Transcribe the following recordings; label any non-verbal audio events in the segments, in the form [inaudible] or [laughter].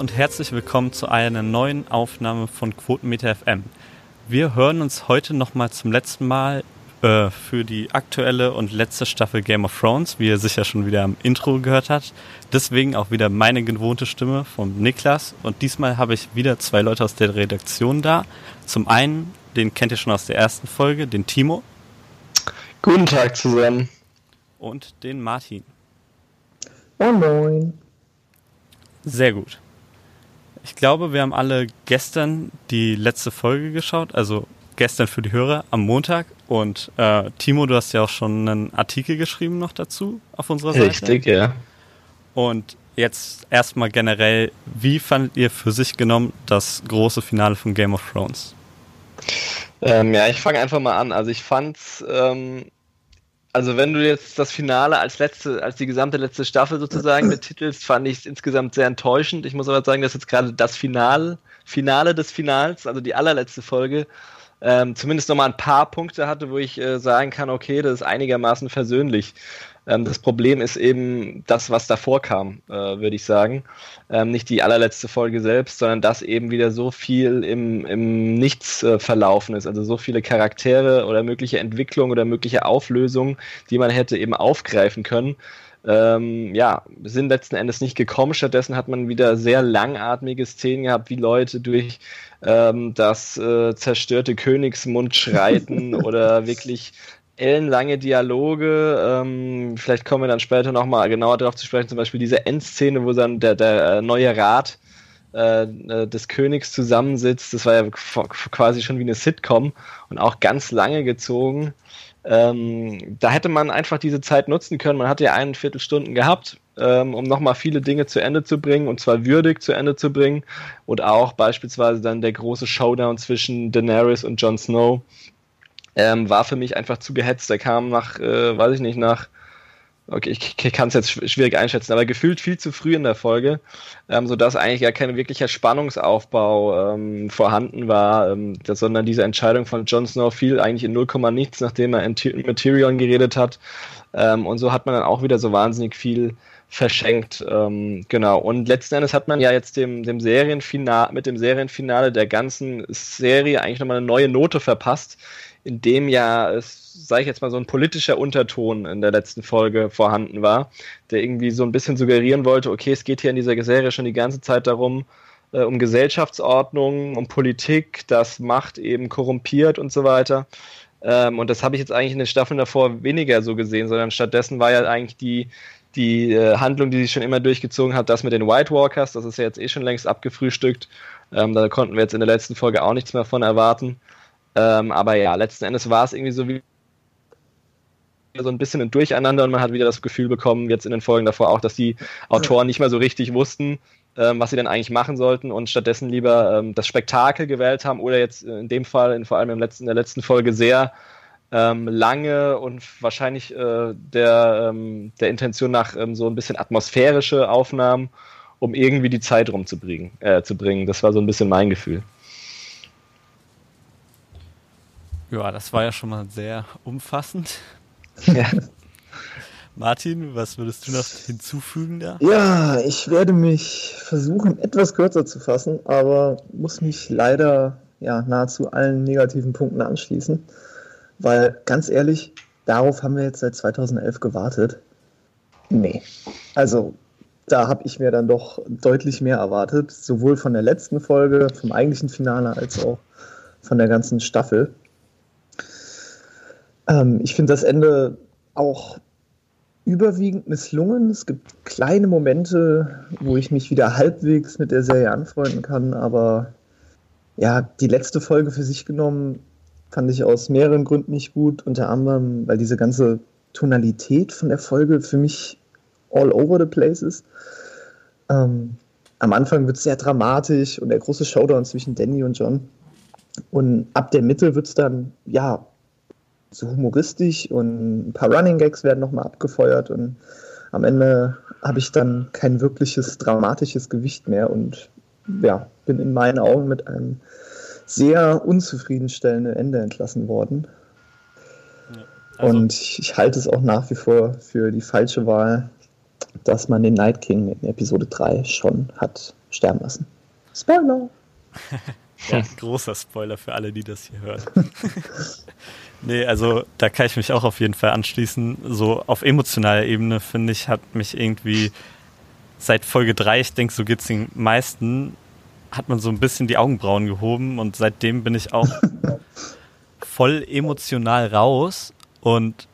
Und herzlich willkommen zu einer neuen Aufnahme von Quotenmeter FM. Wir hören uns heute nochmal zum letzten Mal äh, für die aktuelle und letzte Staffel Game of Thrones, wie ihr sicher schon wieder am Intro gehört habt. Deswegen auch wieder meine gewohnte Stimme vom Niklas. Und diesmal habe ich wieder zwei Leute aus der Redaktion da. Zum einen, den kennt ihr schon aus der ersten Folge, den Timo. Guten Tag zusammen. Und den Martin. Moin Moin. Sehr gut. Ich glaube, wir haben alle gestern die letzte Folge geschaut, also gestern für die Hörer am Montag. Und äh, Timo, du hast ja auch schon einen Artikel geschrieben noch dazu auf unserer Seite. Richtig, ja. Und jetzt erstmal generell, wie fandet ihr für sich genommen das große Finale von Game of Thrones? Ähm, ja, ich fange einfach mal an. Also ich fand's ähm, also wenn du jetzt das Finale als letzte, als die gesamte letzte Staffel sozusagen [clears throat] betitelst, fand ich es insgesamt sehr enttäuschend. Ich muss aber sagen, dass jetzt gerade das Finale, Finale des Finals, also die allerletzte Folge, ähm, zumindest nochmal ein paar Punkte hatte, wo ich äh, sagen kann, okay, das ist einigermaßen versöhnlich. Ähm, das Problem ist eben das, was davor kam, äh, würde ich sagen. Ähm, nicht die allerletzte Folge selbst, sondern dass eben wieder so viel im, im Nichts äh, verlaufen ist. Also so viele Charaktere oder mögliche Entwicklungen oder mögliche Auflösungen, die man hätte eben aufgreifen können. Ähm, ja, sind letzten Endes nicht gekommen. Stattdessen hat man wieder sehr langatmige Szenen gehabt, wie Leute durch ähm, das äh, zerstörte Königsmund schreiten [laughs] oder wirklich ellenlange Dialoge. Ähm, vielleicht kommen wir dann später nochmal genauer darauf zu sprechen. Zum Beispiel diese Endszene, wo dann der, der äh, neue Rat äh, äh, des Königs zusammensitzt. Das war ja quasi schon wie eine Sitcom und auch ganz lange gezogen. Ähm, da hätte man einfach diese Zeit nutzen können. Man hatte ja einen Viertelstunden gehabt, ähm, um nochmal viele Dinge zu Ende zu bringen und zwar würdig zu Ende zu bringen. Und auch beispielsweise dann der große Showdown zwischen Daenerys und Jon Snow ähm, war für mich einfach zu gehetzt. Der kam nach, äh, weiß ich nicht, nach, okay, ich, kann es jetzt schwierig einschätzen, aber gefühlt viel zu früh in der Folge, ähm, sodass eigentlich gar kein wirklicher Spannungsaufbau ähm, vorhanden war, ähm, das, sondern diese Entscheidung von Jon Snow fiel eigentlich in 0, nichts, nachdem er in Materion geredet hat. Ähm, und so hat man dann auch wieder so wahnsinnig viel verschenkt. Ähm, genau. Und letzten Endes hat man ja jetzt dem, dem Serienfinale, mit dem Serienfinale der ganzen Serie eigentlich nochmal eine neue Note verpasst, in dem ja, sage ich jetzt mal, so ein politischer Unterton in der letzten Folge vorhanden war, der irgendwie so ein bisschen suggerieren wollte, okay, es geht hier in dieser Serie schon die ganze Zeit darum, äh, um Gesellschaftsordnung, um Politik, das Macht eben korrumpiert und so weiter. Ähm, und das habe ich jetzt eigentlich in den Staffeln davor weniger so gesehen, sondern stattdessen war ja eigentlich die, die äh, Handlung, die sich schon immer durchgezogen hat, das mit den White Walkers, das ist ja jetzt eh schon längst abgefrühstückt. Ähm, da konnten wir jetzt in der letzten Folge auch nichts mehr von erwarten. Ähm, aber ja, letzten Endes war es irgendwie so wie so ein bisschen ein Durcheinander und man hat wieder das Gefühl bekommen, jetzt in den Folgen davor auch, dass die Autoren nicht mehr so richtig wussten, ähm, was sie denn eigentlich machen sollten und stattdessen lieber ähm, das Spektakel gewählt haben oder jetzt in dem Fall, in, vor allem im letzten, in der letzten Folge, sehr ähm, lange und wahrscheinlich äh, der, ähm, der Intention nach ähm, so ein bisschen atmosphärische Aufnahmen, um irgendwie die Zeit rumzubringen. Äh, zu bringen. Das war so ein bisschen mein Gefühl. Ja, das war ja schon mal sehr umfassend. Ja. Martin, was würdest du noch hinzufügen da? Ja, ich werde mich versuchen, etwas kürzer zu fassen, aber muss mich leider ja, nahezu allen negativen Punkten anschließen, weil ganz ehrlich, darauf haben wir jetzt seit 2011 gewartet. Nee, also da habe ich mir dann doch deutlich mehr erwartet, sowohl von der letzten Folge, vom eigentlichen Finale, als auch von der ganzen Staffel. Ähm, ich finde das Ende auch überwiegend misslungen. Es gibt kleine Momente, wo ich mich wieder halbwegs mit der Serie anfreunden kann, aber ja, die letzte Folge für sich genommen fand ich aus mehreren Gründen nicht gut. Unter anderem, weil diese ganze Tonalität von der Folge für mich all over the place ist. Ähm, am Anfang wird es sehr dramatisch und der große Showdown zwischen Danny und John. Und ab der Mitte wird es dann, ja, so humoristisch und ein paar Running Gags werden nochmal abgefeuert und am Ende habe ich dann kein wirkliches dramatisches Gewicht mehr und ja, bin in meinen Augen mit einem sehr unzufriedenstellenden Ende entlassen worden. also und ich, ich, halte es auch nach wie vor für die falsche Wahl, dass man den Night King in Episode 3 schon hat sterben lassen. Spoiler! [laughs] ja, großer Spoiler für alle, die das hier hören. [laughs] nee, also da kann ich mich auch auf jeden Fall anschließen. So auf emotionaler Ebene, finde ich, hat mich irgendwie seit Folge 3, ich denke, so geht es den meisten, hat man so ein bisschen die Augenbrauen gehoben und seitdem bin ich auch [laughs] voll emotional raus und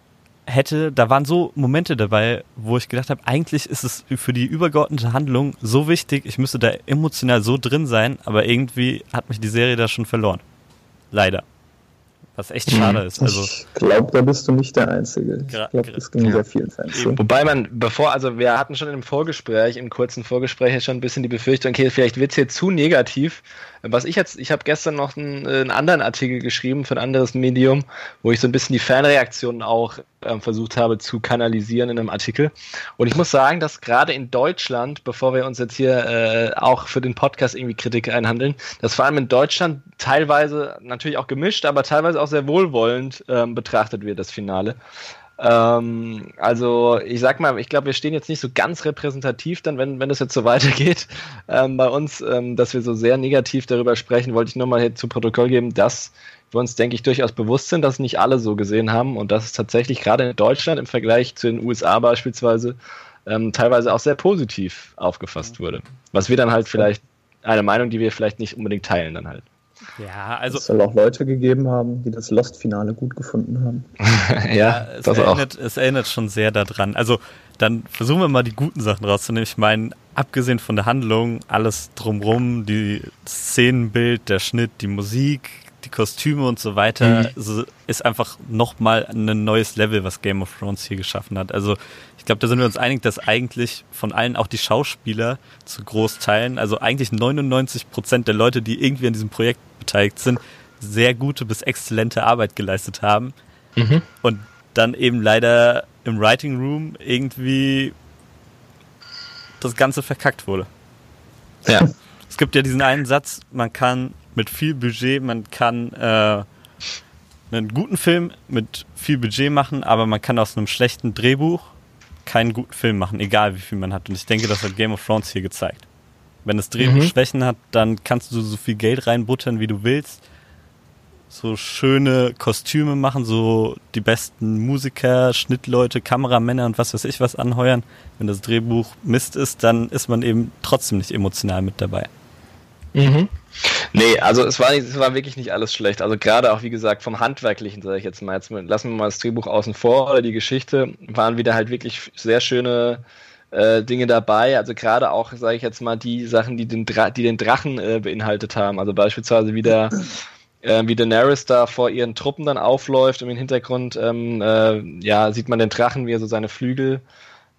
hätte, da waren so Momente dabei, wo ich gedacht habe, eigentlich ist es für die übergeordnete Handlung so wichtig, ich müsste da emotional so drin sein, aber irgendwie hat mich die Serie da schon verloren. Leider. Was echt schade ist. Also, ich glaube, da bist du nicht der Einzige. Ich glaube, das ging ja. sehr vielen Fans so. Wobei man, bevor, also wir hatten schon im Vorgespräch, im kurzen Vorgespräch schon ein bisschen die Befürchtung, okay, vielleicht wird es hier zu negativ. Was ich jetzt, ich habe gestern noch einen, einen, anderen Artikel geschrieben für ein anderes Medium, wo ich so ein bisschen die Fanreaktionen auch äh, versucht habe zu kanalisieren in einem Artikel. Und ich muss sagen, dass gerade in Deutschland, bevor wir uns jetzt hier äh, auch für den Podcast irgendwie Kritik einhandeln, dass vor allem in Deutschland teilweise natürlich auch gemischt, aber teilweise auch sehr wohlwollend ähm, betrachtet wird, das Finale. Ähm, also ich sag mal, ich glaube, wir stehen jetzt nicht so ganz repräsentativ dann, wenn, wenn das jetzt so [laughs] weitergeht ähm, bei uns, ähm, dass wir so sehr negativ darüber sprechen, wollte ich nur mal hier zu Protokoll geben, dass wir uns, denke ich, durchaus bewusst sind, dass nicht alle so gesehen haben und dass es tatsächlich gerade in Deutschland im Vergleich zu den USA beispielsweise ähm, teilweise auch sehr positiv aufgefasst wurde. Was wir dann halt vielleicht, eine Meinung, die wir vielleicht nicht unbedingt teilen dann halt. Ja, also. Es soll auch Leute gegeben haben, die das Lost-Finale gut gefunden haben. ja, [laughs] ja, es, das erinnert, auch. es erinnert schon sehr daran. Also, dann versuchen wir mal die guten Sachen rauszunehmen. Ich meine, abgesehen von der Handlung, alles drumrum, die Szenenbild, der Schnitt, die Musik, die Kostüme und so weiter, mhm. ist einfach nochmal ein neues Level, was Game of Thrones hier geschaffen hat. Also ich glaube, da sind wir uns einig, dass eigentlich von allen auch die Schauspieler zu Großteilen, also eigentlich 99 Prozent der Leute, die irgendwie an diesem Projekt beteiligt sind, sehr gute bis exzellente Arbeit geleistet haben. Mhm. Und dann eben leider im Writing Room irgendwie das Ganze verkackt wurde. Ja. Es gibt ja diesen einen Satz, man kann mit viel Budget, man kann äh, einen guten Film mit viel Budget machen, aber man kann aus einem schlechten Drehbuch keinen guten Film machen, egal wie viel man hat. Und ich denke, das hat Game of Thrones hier gezeigt. Wenn das Drehbuch mhm. Schwächen hat, dann kannst du so viel Geld reinbuttern, wie du willst. So schöne Kostüme machen, so die besten Musiker, Schnittleute, Kameramänner und was weiß ich was anheuern. Wenn das Drehbuch Mist ist, dann ist man eben trotzdem nicht emotional mit dabei. Mhm. Nee, also es war, nicht, es war wirklich nicht alles schlecht. Also gerade auch, wie gesagt, vom Handwerklichen, sage ich jetzt mal, jetzt lassen wir mal das Drehbuch außen vor oder die Geschichte, waren wieder halt wirklich sehr schöne äh, Dinge dabei. Also gerade auch, sage ich jetzt mal, die Sachen, die den, Dra die den Drachen äh, beinhaltet haben. Also beispielsweise wieder [laughs] äh, wie Daenerys da vor ihren Truppen dann aufläuft und im Hintergrund ähm, äh, ja, sieht man den Drachen, wie er so seine Flügel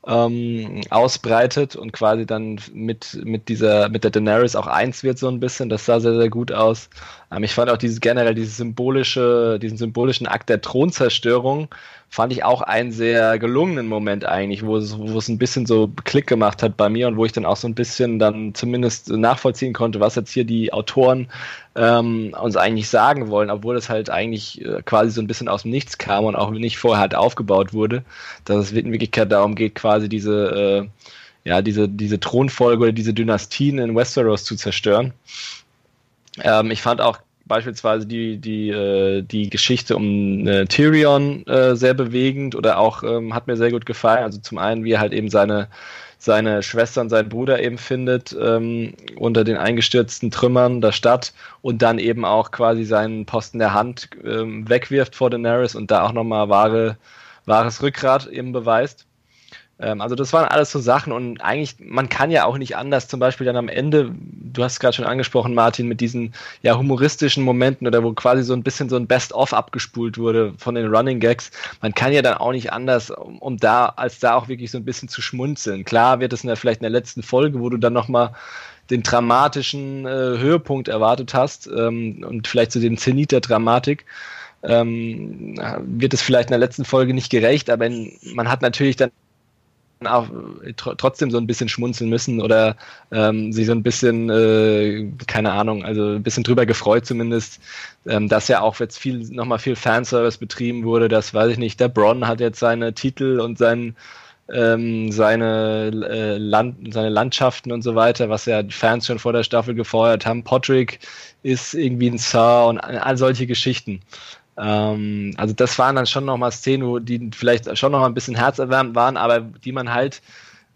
ähm, ausbreitet und quasi dann mit, mit dieser, mit der Daenerys auch eins wird so ein bisschen. Das sah sehr, sehr gut aus. Ähm, ich fand auch dieses generell, dieses symbolische, diesen symbolischen Akt der Thronzerstörung fand ich auch einen sehr gelungenen Moment eigentlich, wo es, wo es ein bisschen so Klick gemacht hat bei mir und wo ich dann auch so ein bisschen dann zumindest nachvollziehen konnte, was jetzt hier die Autoren ähm, uns eigentlich sagen wollen, obwohl das halt eigentlich äh, quasi so ein bisschen aus dem Nichts kam und auch nicht vorher halt aufgebaut wurde, dass es in Wirklichkeit darum geht, quasi diese, äh, ja, diese, diese Thronfolge oder diese Dynastien in Westeros zu zerstören. Ähm, ich fand auch beispielsweise die, die, äh, die Geschichte um äh, Tyrion äh, sehr bewegend oder auch ähm, hat mir sehr gut gefallen. Also zum einen, wie er halt eben seine, seine Schwester und seinen Bruder eben findet ähm, unter den eingestürzten Trümmern der Stadt und dann eben auch quasi seinen Posten der Hand ähm, wegwirft vor Daenerys und da auch nochmal wahre, wahres Rückgrat eben beweist. Ähm, also das waren alles so Sachen und eigentlich, man kann ja auch nicht anders, zum Beispiel dann am Ende, du hast es gerade schon angesprochen, Martin, mit diesen ja humoristischen Momenten oder wo quasi so ein bisschen so ein Best-of abgespult wurde von den Running Gags, man kann ja dann auch nicht anders, um, um da, als da auch wirklich so ein bisschen zu schmunzeln. Klar wird es vielleicht in der letzten Folge, wo du dann nochmal den dramatischen äh, Höhepunkt erwartet hast ähm, und vielleicht so den Zenit der Dramatik, ähm, wird es vielleicht in der letzten Folge nicht gerecht, aber in, man hat natürlich dann trotzdem so ein bisschen schmunzeln müssen oder ähm, sich so ein bisschen, äh, keine Ahnung, also ein bisschen drüber gefreut zumindest, ähm, dass ja auch jetzt viel, nochmal viel Fanservice betrieben wurde, das weiß ich nicht, der Bron hat jetzt seine Titel und sein ähm, seine, äh, Land, seine Landschaften und so weiter, was ja die Fans schon vor der Staffel gefeuert haben. Podrick ist irgendwie ein Sir und all solche Geschichten. Ähm, also das waren dann schon nochmal Szenen, die vielleicht schon nochmal ein bisschen herzerwärmend waren, aber die man halt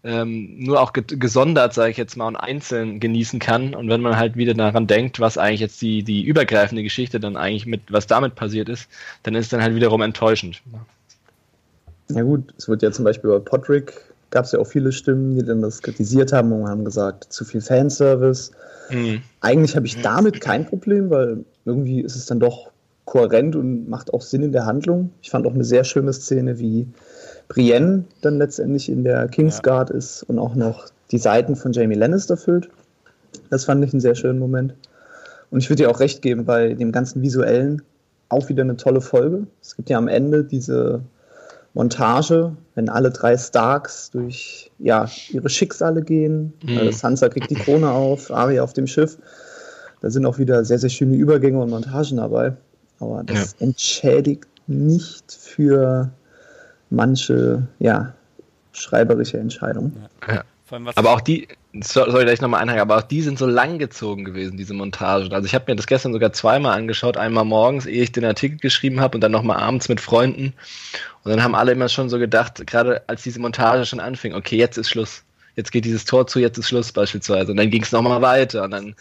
ähm, nur auch gesondert, sage ich jetzt mal, und einzeln genießen kann. Und wenn man halt wieder daran denkt, was eigentlich jetzt die, die übergreifende Geschichte dann eigentlich mit, was damit passiert ist, dann ist es dann halt wiederum enttäuschend. Ja gut, es wird ja zum Beispiel bei Podrick gab es ja auch viele Stimmen, die dann das kritisiert haben und haben gesagt, zu viel Fanservice. Mhm. Eigentlich habe ich damit kein Problem, weil irgendwie ist es dann doch kohärent und macht auch Sinn in der Handlung. Ich fand auch eine sehr schöne Szene, wie Brienne dann letztendlich in der Kingsguard ja. ist und auch noch die Seiten von Jamie Lannister füllt. Das fand ich einen sehr schönen Moment. Und ich würde dir auch recht geben, bei dem ganzen Visuellen auch wieder eine tolle Folge. Es gibt ja am Ende diese Montage, wenn alle drei Starks durch ja, ihre Schicksale gehen. Mhm. Äh, Sansa kriegt die Krone auf, Arya auf dem Schiff. Da sind auch wieder sehr, sehr schöne Übergänge und Montagen dabei. Aber das ja. entschädigt nicht für manche, ja, schreiberische Entscheidungen. Ja. Aber auch die, soll ich nochmal einhaken, aber auch die sind so lang gezogen gewesen, diese Montagen. Also ich habe mir das gestern sogar zweimal angeschaut, einmal morgens, ehe ich den Artikel geschrieben habe und dann nochmal abends mit Freunden. Und dann haben alle immer schon so gedacht, gerade als diese Montage schon anfing, okay, jetzt ist Schluss. Jetzt geht dieses Tor zu, jetzt ist Schluss beispielsweise. Und dann ging es nochmal weiter und dann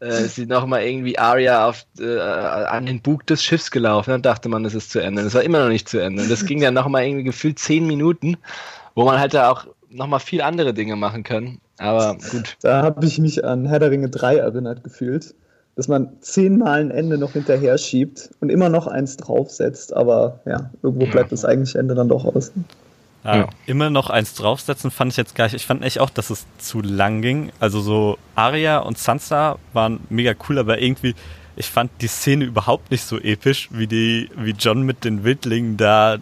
äh, ist nochmal irgendwie Aria auf, äh, an den Bug des Schiffs gelaufen. Dann dachte man, es ist zu Ende. Das war immer noch nicht zu Ende. Und das ging dann nochmal irgendwie gefühlt zehn Minuten, wo man halt da auch nochmal viel andere Dinge machen kann. Aber gut. Da habe ich mich an Herr der Ringe 3 erinnert gefühlt, dass man zehnmal ein Ende noch hinterher schiebt und immer noch eins draufsetzt. Aber ja, irgendwo bleibt ja. das eigentliche Ende dann doch aus. Ja, ja. Immer noch eins draufsetzen fand ich jetzt gar nicht. Ich fand echt auch, dass es zu lang ging. Also so Arya und Sansa waren mega cool, aber irgendwie, ich fand die Szene überhaupt nicht so episch, wie die, wie John mit den Wildlingen da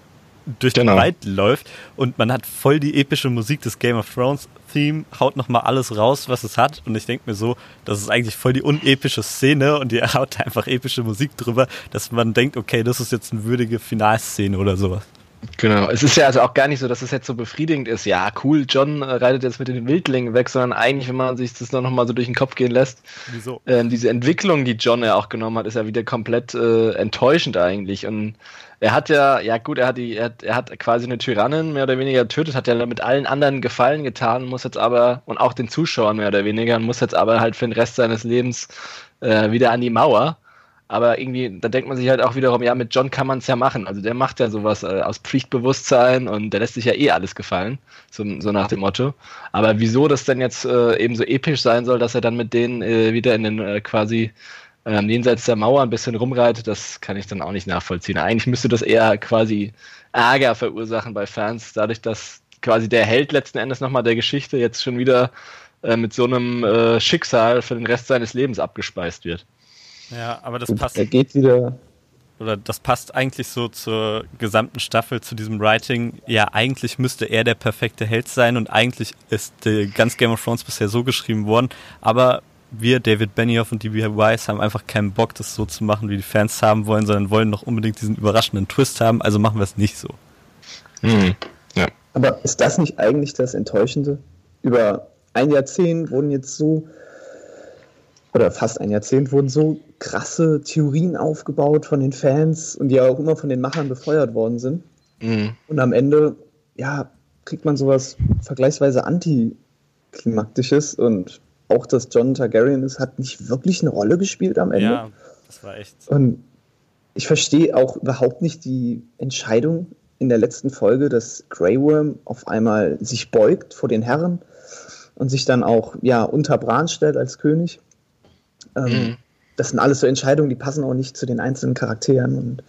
durch genau. den Wald läuft und man hat voll die epische Musik des Game of Thrones Theme, haut nochmal alles raus, was es hat und ich denke mir so, das ist eigentlich voll die unepische Szene und die [laughs] haut einfach epische Musik drüber, dass man denkt, okay, das ist jetzt eine würdige Finalszene oder sowas. Genau, es ist ja also auch gar nicht so, dass es jetzt so befriedigend ist. Ja, cool, John reitet jetzt mit den Wildlingen weg, sondern eigentlich, wenn man sich das noch mal so durch den Kopf gehen lässt, Wieso? Ähm, diese Entwicklung, die John ja auch genommen hat, ist ja wieder komplett äh, enttäuschend eigentlich. Und er hat ja, ja gut, er hat die, er hat, er hat quasi eine Tyrannin mehr oder weniger getötet, hat ja mit allen anderen Gefallen getan, muss jetzt aber, und auch den Zuschauern mehr oder weniger, muss jetzt aber halt für den Rest seines Lebens äh, wieder an die Mauer. Aber irgendwie, da denkt man sich halt auch wiederum, ja, mit John kann man es ja machen. Also der macht ja sowas äh, aus Pflichtbewusstsein und der lässt sich ja eh alles gefallen, so, so nach dem Motto. Aber wieso das denn jetzt äh, eben so episch sein soll, dass er dann mit denen äh, wieder in den äh, quasi ähm, jenseits der Mauer ein bisschen rumreitet, das kann ich dann auch nicht nachvollziehen. Eigentlich müsste das eher quasi Ärger verursachen bei Fans, dadurch, dass quasi der Held letzten Endes nochmal der Geschichte jetzt schon wieder äh, mit so einem äh, Schicksal für den Rest seines Lebens abgespeist wird. Ja, aber das passt. Er geht wieder. Oder das passt eigentlich so zur gesamten Staffel, zu diesem Writing. Ja, eigentlich müsste er der perfekte Held sein und eigentlich ist die ganz Game of Thrones bisher so geschrieben worden. Aber wir, David Benioff und DB Weiss, haben einfach keinen Bock, das so zu machen, wie die Fans haben wollen, sondern wollen noch unbedingt diesen überraschenden Twist haben. Also machen wir es nicht so. Mhm. Ja. Aber ist das nicht eigentlich das Enttäuschende? Über ein Jahrzehnt wurden jetzt so oder fast ein Jahrzehnt wurden so krasse Theorien aufgebaut von den Fans und die auch immer von den Machern befeuert worden sind. Mhm. Und am Ende, ja, kriegt man sowas vergleichsweise antiklimaktisches und auch, dass John Targaryen ist, hat nicht wirklich eine Rolle gespielt am Ende. Ja, das war echt. Und ich verstehe auch überhaupt nicht die Entscheidung in der letzten Folge, dass Grey Worm auf einmal sich beugt vor den Herren und sich dann auch ja unter Bran stellt als König. Ähm, mhm. Das sind alles so Entscheidungen, die passen auch nicht zu den einzelnen Charakteren und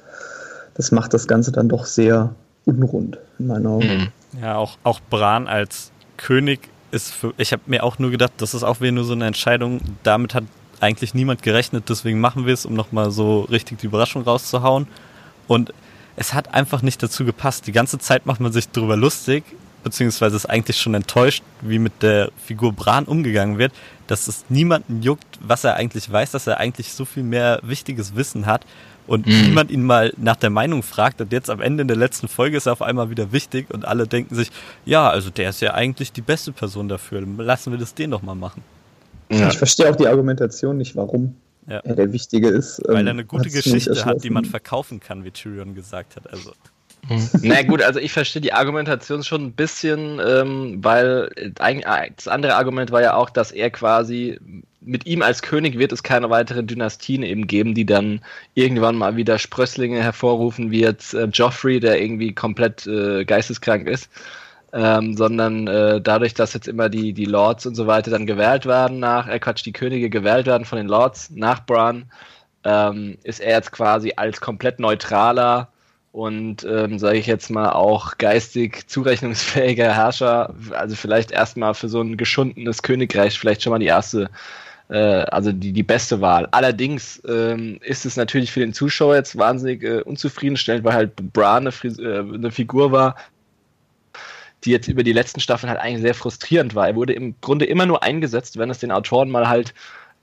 das macht das Ganze dann doch sehr unrund in meinen Augen. Mhm. Ja, auch, auch Bran als König ist für, ich habe mir auch nur gedacht, das ist auch wieder nur so eine Entscheidung, damit hat eigentlich niemand gerechnet, deswegen machen wir es, um nochmal so richtig die Überraschung rauszuhauen. Und es hat einfach nicht dazu gepasst. Die ganze Zeit macht man sich darüber lustig, beziehungsweise ist eigentlich schon enttäuscht, wie mit der Figur Bran umgegangen wird, dass es niemanden juckt, was er eigentlich weiß, dass er eigentlich so viel mehr wichtiges Wissen hat und mhm. niemand ihn mal nach der Meinung fragt und jetzt am Ende in der letzten Folge ist er auf einmal wieder wichtig und alle denken sich, ja, also der ist ja eigentlich die beste Person dafür, lassen wir das den doch mal machen. Ja. Ich verstehe auch die Argumentation nicht, warum ja. er der Wichtige ist. Weil er ähm, eine gute Geschichte hat, die man verkaufen kann, wie Tyrion gesagt hat. Also. Mhm. Na gut, also ich verstehe die Argumentation schon ein bisschen, ähm, weil das andere Argument war ja auch, dass er quasi mit ihm als König wird es keine weiteren Dynastien eben geben, die dann irgendwann mal wieder Sprösslinge hervorrufen, wie jetzt äh, Joffrey, der irgendwie komplett äh, geisteskrank ist. Ähm, sondern äh, dadurch, dass jetzt immer die, die Lords und so weiter dann gewählt werden nach, äh, Quatsch, die Könige gewählt werden von den Lords nach Bran, ähm, ist er jetzt quasi als komplett neutraler und, ähm, sage ich jetzt mal, auch geistig zurechnungsfähiger Herrscher, also vielleicht erstmal für so ein geschundenes Königreich vielleicht schon mal die erste äh, also die, die beste Wahl. Allerdings ähm, ist es natürlich für den Zuschauer jetzt wahnsinnig äh, unzufriedenstellend, weil halt Bran eine, äh, eine Figur war, die jetzt über die letzten Staffeln halt eigentlich sehr frustrierend war. Er wurde im Grunde immer nur eingesetzt, wenn es den Autoren mal halt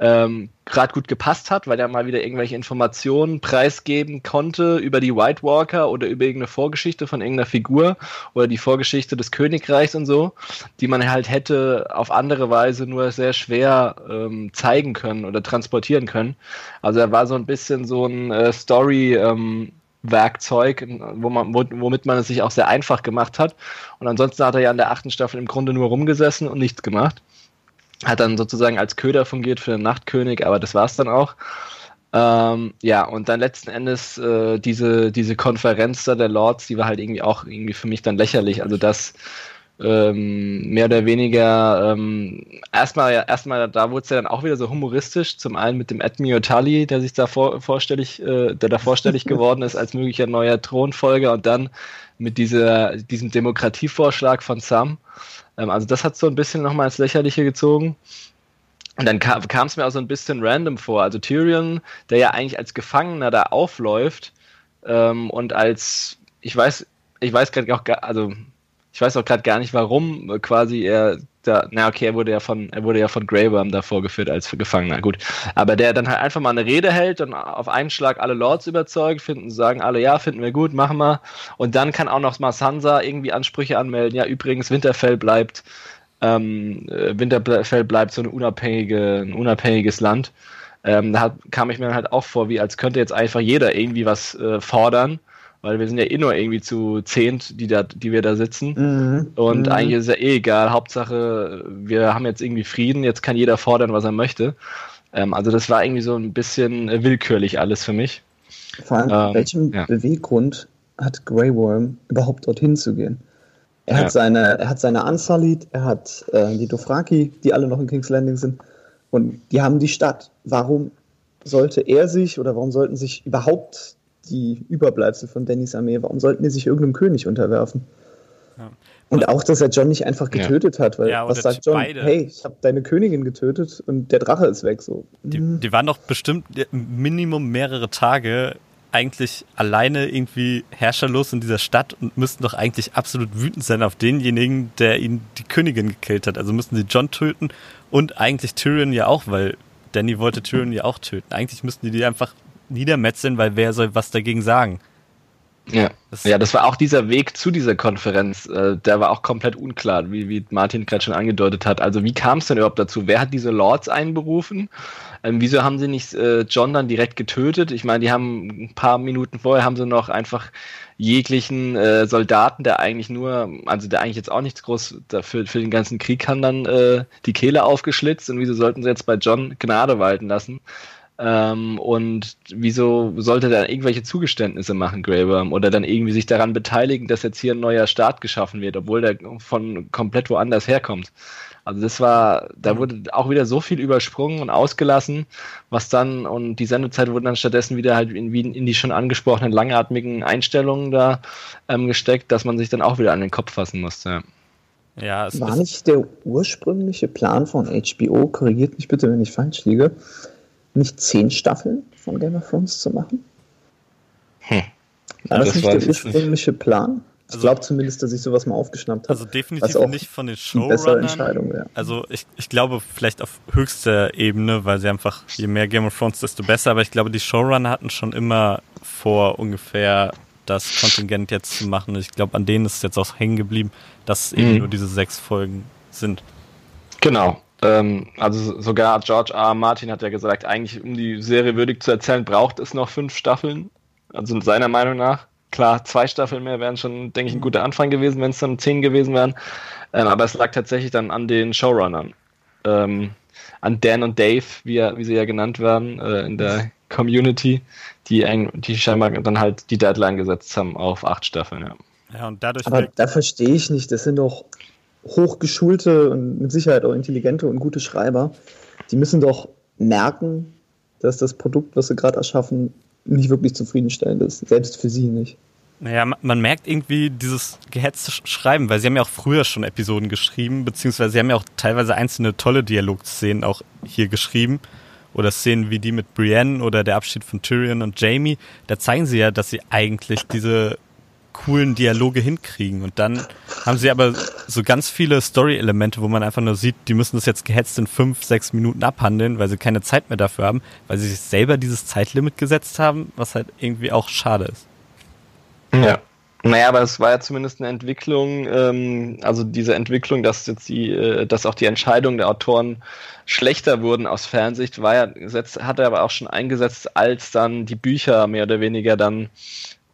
ähm, gerade gut gepasst hat, weil er mal wieder irgendwelche Informationen preisgeben konnte über die White Walker oder über irgendeine Vorgeschichte von irgendeiner Figur oder die Vorgeschichte des Königreichs und so, die man halt hätte auf andere Weise nur sehr schwer ähm, zeigen können oder transportieren können. Also er war so ein bisschen so ein äh, Story, ähm, Werkzeug, wo man, womit man es sich auch sehr einfach gemacht hat. Und ansonsten hat er ja in der achten Staffel im Grunde nur rumgesessen und nichts gemacht. Hat dann sozusagen als Köder fungiert für den Nachtkönig, aber das war es dann auch. Ähm, ja, und dann letzten Endes äh, diese, diese Konferenz da der Lords, die war halt irgendwie auch irgendwie für mich dann lächerlich. Also das ähm, mehr oder weniger ähm, erstmal erstmal da wurde es ja dann auch wieder so humoristisch zum einen mit dem Admiral Tully der sich da vor, vorstellig äh, der da vorstellig [laughs] geworden ist als möglicher neuer Thronfolger und dann mit dieser diesem Demokratievorschlag von Sam ähm, also das hat so ein bisschen nochmal ins Lächerliche gezogen. Und dann kam es mir auch so ein bisschen random vor. Also Tyrion, der ja eigentlich als Gefangener da aufläuft ähm, und als, ich weiß, ich weiß gerade auch, also ich weiß auch gerade gar nicht, warum quasi er da, na okay, er wurde ja von, er wurde ja von Grey Worm da vorgeführt als Gefangener, gut. Aber der dann halt einfach mal eine Rede hält und auf einen Schlag alle Lords überzeugt, finden, sagen alle, ja, finden wir gut, machen wir. Und dann kann auch noch mal Sansa irgendwie Ansprüche anmelden. Ja, übrigens, Winterfell bleibt, ähm, äh, Winterfell bleibt so eine unabhängige, ein unabhängiges Land. Ähm, da hat, kam ich mir halt auch vor, wie als könnte jetzt einfach jeder irgendwie was äh, fordern weil wir sind ja eh nur irgendwie zu zehnt, die, da, die wir da sitzen. Mhm. Und mhm. eigentlich ist es ja eh egal. Hauptsache, wir haben jetzt irgendwie Frieden, jetzt kann jeder fordern, was er möchte. Ähm, also das war irgendwie so ein bisschen willkürlich alles für mich. Vor allem, ähm, welchem ja. Beweggrund hat Grey Worm überhaupt dorthin zu gehen? Er hat, ja. seine, er hat seine Unsullied, er hat äh, die Dothraki, die alle noch in King's Landing sind. Und die haben die Stadt. Warum sollte er sich oder warum sollten sich überhaupt die Überbleibsel von Dannys Armee. Warum sollten die sich irgendeinem König unterwerfen? Ja. Und auch, dass er John nicht einfach getötet ja. hat, weil ja, was sagt John? Beide. Hey, ich habe deine Königin getötet und der Drache ist weg. So. Die, hm. die waren doch bestimmt Minimum mehrere Tage eigentlich alleine irgendwie herrscherlos in dieser Stadt und müssten doch eigentlich absolut wütend sein auf denjenigen, der ihnen die Königin gekillt hat. Also müssten sie John töten und eigentlich Tyrion ja auch, weil Danny wollte Tyrion ja auch töten. Eigentlich müssten die die einfach niedermetzeln, weil wer soll was dagegen sagen? Ja. Das ja, das war auch dieser Weg zu dieser Konferenz, äh, der war auch komplett unklar, wie, wie Martin gerade schon angedeutet hat. Also wie kam es denn überhaupt dazu? Wer hat diese Lords einberufen? Ähm, wieso haben sie nicht äh, John dann direkt getötet? Ich meine, die haben ein paar Minuten vorher haben sie noch einfach jeglichen äh, Soldaten, der eigentlich nur, also der eigentlich jetzt auch nichts groß dafür für den ganzen Krieg kann, dann äh, die Kehle aufgeschlitzt und wieso sollten sie jetzt bei John Gnade walten lassen? Ähm, und wieso sollte er irgendwelche Zugeständnisse machen, Worm, oder dann irgendwie sich daran beteiligen, dass jetzt hier ein neuer Staat geschaffen wird, obwohl der von komplett woanders herkommt? Also das war, da wurde auch wieder so viel übersprungen und ausgelassen, was dann, und die Sendezeit wurde dann stattdessen wieder halt in, in die schon angesprochenen langatmigen Einstellungen da ähm, gesteckt, dass man sich dann auch wieder an den Kopf fassen musste. Ja, es war nicht der ursprüngliche Plan von HBO, korrigiert mich bitte, wenn ich falsch liege, nicht zehn Staffeln von Game of Thrones zu machen? Hm. War das, das nicht der ursprüngliche Plan? ich also, glaube zumindest, dass ich sowas mal aufgeschnappt habe. Also definitiv nicht von den Showrunnern. Also ich, ich glaube vielleicht auf höchster Ebene, weil sie einfach, je mehr Game of Thrones, desto besser. Aber ich glaube, die Showrunner hatten schon immer vor, ungefähr das Kontingent jetzt zu machen. Ich glaube, an denen ist es jetzt auch hängen geblieben, dass es eben mhm. nur diese sechs Folgen sind. Genau. Ähm, also sogar George R. R. Martin hat ja gesagt, eigentlich um die Serie würdig zu erzählen, braucht es noch fünf Staffeln. Also seiner Meinung nach. Klar, zwei Staffeln mehr wären schon, denke ich, ein guter Anfang gewesen, wenn es dann zehn gewesen wären. Ähm, aber es lag tatsächlich dann an den Showrunnern. Ähm, an Dan und Dave, wie, wie sie ja genannt werden äh, in der Community, die, die scheinbar dann halt die Deadline gesetzt haben auf acht Staffeln. Ja, ja und dadurch. Aber da verstehe ich nicht. Das sind doch hochgeschulte und mit Sicherheit auch intelligente und gute Schreiber. Die müssen doch merken, dass das Produkt, was sie gerade erschaffen, nicht wirklich zufriedenstellend ist. Selbst für sie nicht. Naja, man merkt irgendwie dieses gehetzte Schreiben, weil sie haben ja auch früher schon Episoden geschrieben, beziehungsweise sie haben ja auch teilweise einzelne tolle Dialogszenen auch hier geschrieben. Oder Szenen wie die mit Brienne oder der Abschied von Tyrion und Jamie. Da zeigen sie ja, dass sie eigentlich diese coolen Dialoge hinkriegen. Und dann haben sie aber so ganz viele Story-Elemente, wo man einfach nur sieht, die müssen das jetzt gehetzt in fünf, sechs Minuten abhandeln, weil sie keine Zeit mehr dafür haben, weil sie sich selber dieses Zeitlimit gesetzt haben, was halt irgendwie auch schade ist. Ja. Naja, aber es war ja zumindest eine Entwicklung, ähm, also diese Entwicklung, dass jetzt die, äh, dass auch die Entscheidungen der Autoren schlechter wurden aus Fernsicht, war ja, hat er aber auch schon eingesetzt, als dann die Bücher mehr oder weniger dann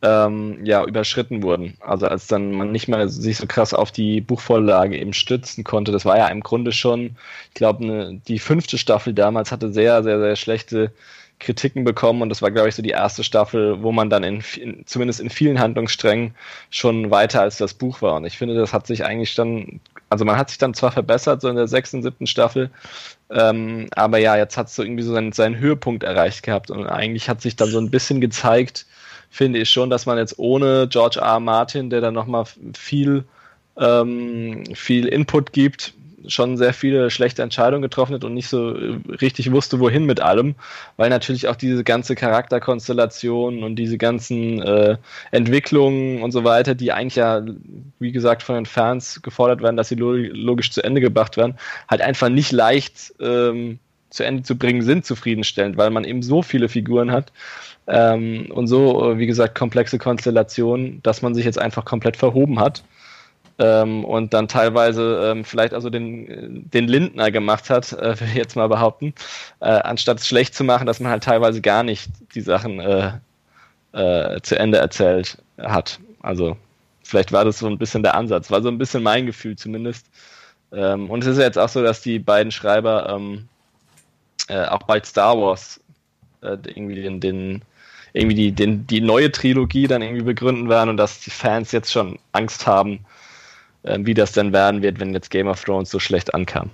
ähm, ja, überschritten wurden. Also als dann man nicht mehr sich so krass auf die Buchvorlage eben stützen konnte. Das war ja im Grunde schon, ich glaube, ne, die fünfte Staffel damals hatte sehr, sehr, sehr schlechte Kritiken bekommen und das war, glaube ich, so die erste Staffel, wo man dann in, in, zumindest in vielen Handlungssträngen schon weiter als das Buch war. Und ich finde, das hat sich eigentlich dann, also man hat sich dann zwar verbessert, so in der sechsten, siebten Staffel, ähm, aber ja, jetzt hat es so irgendwie so seinen, seinen Höhepunkt erreicht gehabt und eigentlich hat sich dann so ein bisschen gezeigt, finde ich schon, dass man jetzt ohne George R. Martin, der dann nochmal viel, ähm, viel Input gibt, schon sehr viele schlechte Entscheidungen getroffen hat und nicht so äh, richtig wusste, wohin mit allem, weil natürlich auch diese ganze Charakterkonstellation und diese ganzen äh, Entwicklungen und so weiter, die eigentlich ja, wie gesagt, von den Fans gefordert werden, dass sie logisch zu Ende gebracht werden, halt einfach nicht leicht ähm, zu Ende zu bringen sind zufriedenstellend, weil man eben so viele Figuren hat ähm, und so, äh, wie gesagt, komplexe Konstellationen, dass man sich jetzt einfach komplett verhoben hat. Ähm, und dann teilweise ähm, vielleicht also den, den Lindner gemacht hat, äh, will ich jetzt mal behaupten, äh, anstatt es schlecht zu machen, dass man halt teilweise gar nicht die Sachen äh, äh, zu Ende erzählt hat. Also vielleicht war das so ein bisschen der Ansatz, war so ein bisschen mein Gefühl zumindest. Ähm, und es ist ja jetzt auch so, dass die beiden Schreiber ähm, äh, auch bald Star Wars äh, irgendwie den, den irgendwie die, den, die neue Trilogie dann irgendwie begründen werden und dass die Fans jetzt schon Angst haben, äh, wie das denn werden wird, wenn jetzt Game of Thrones so schlecht ankam.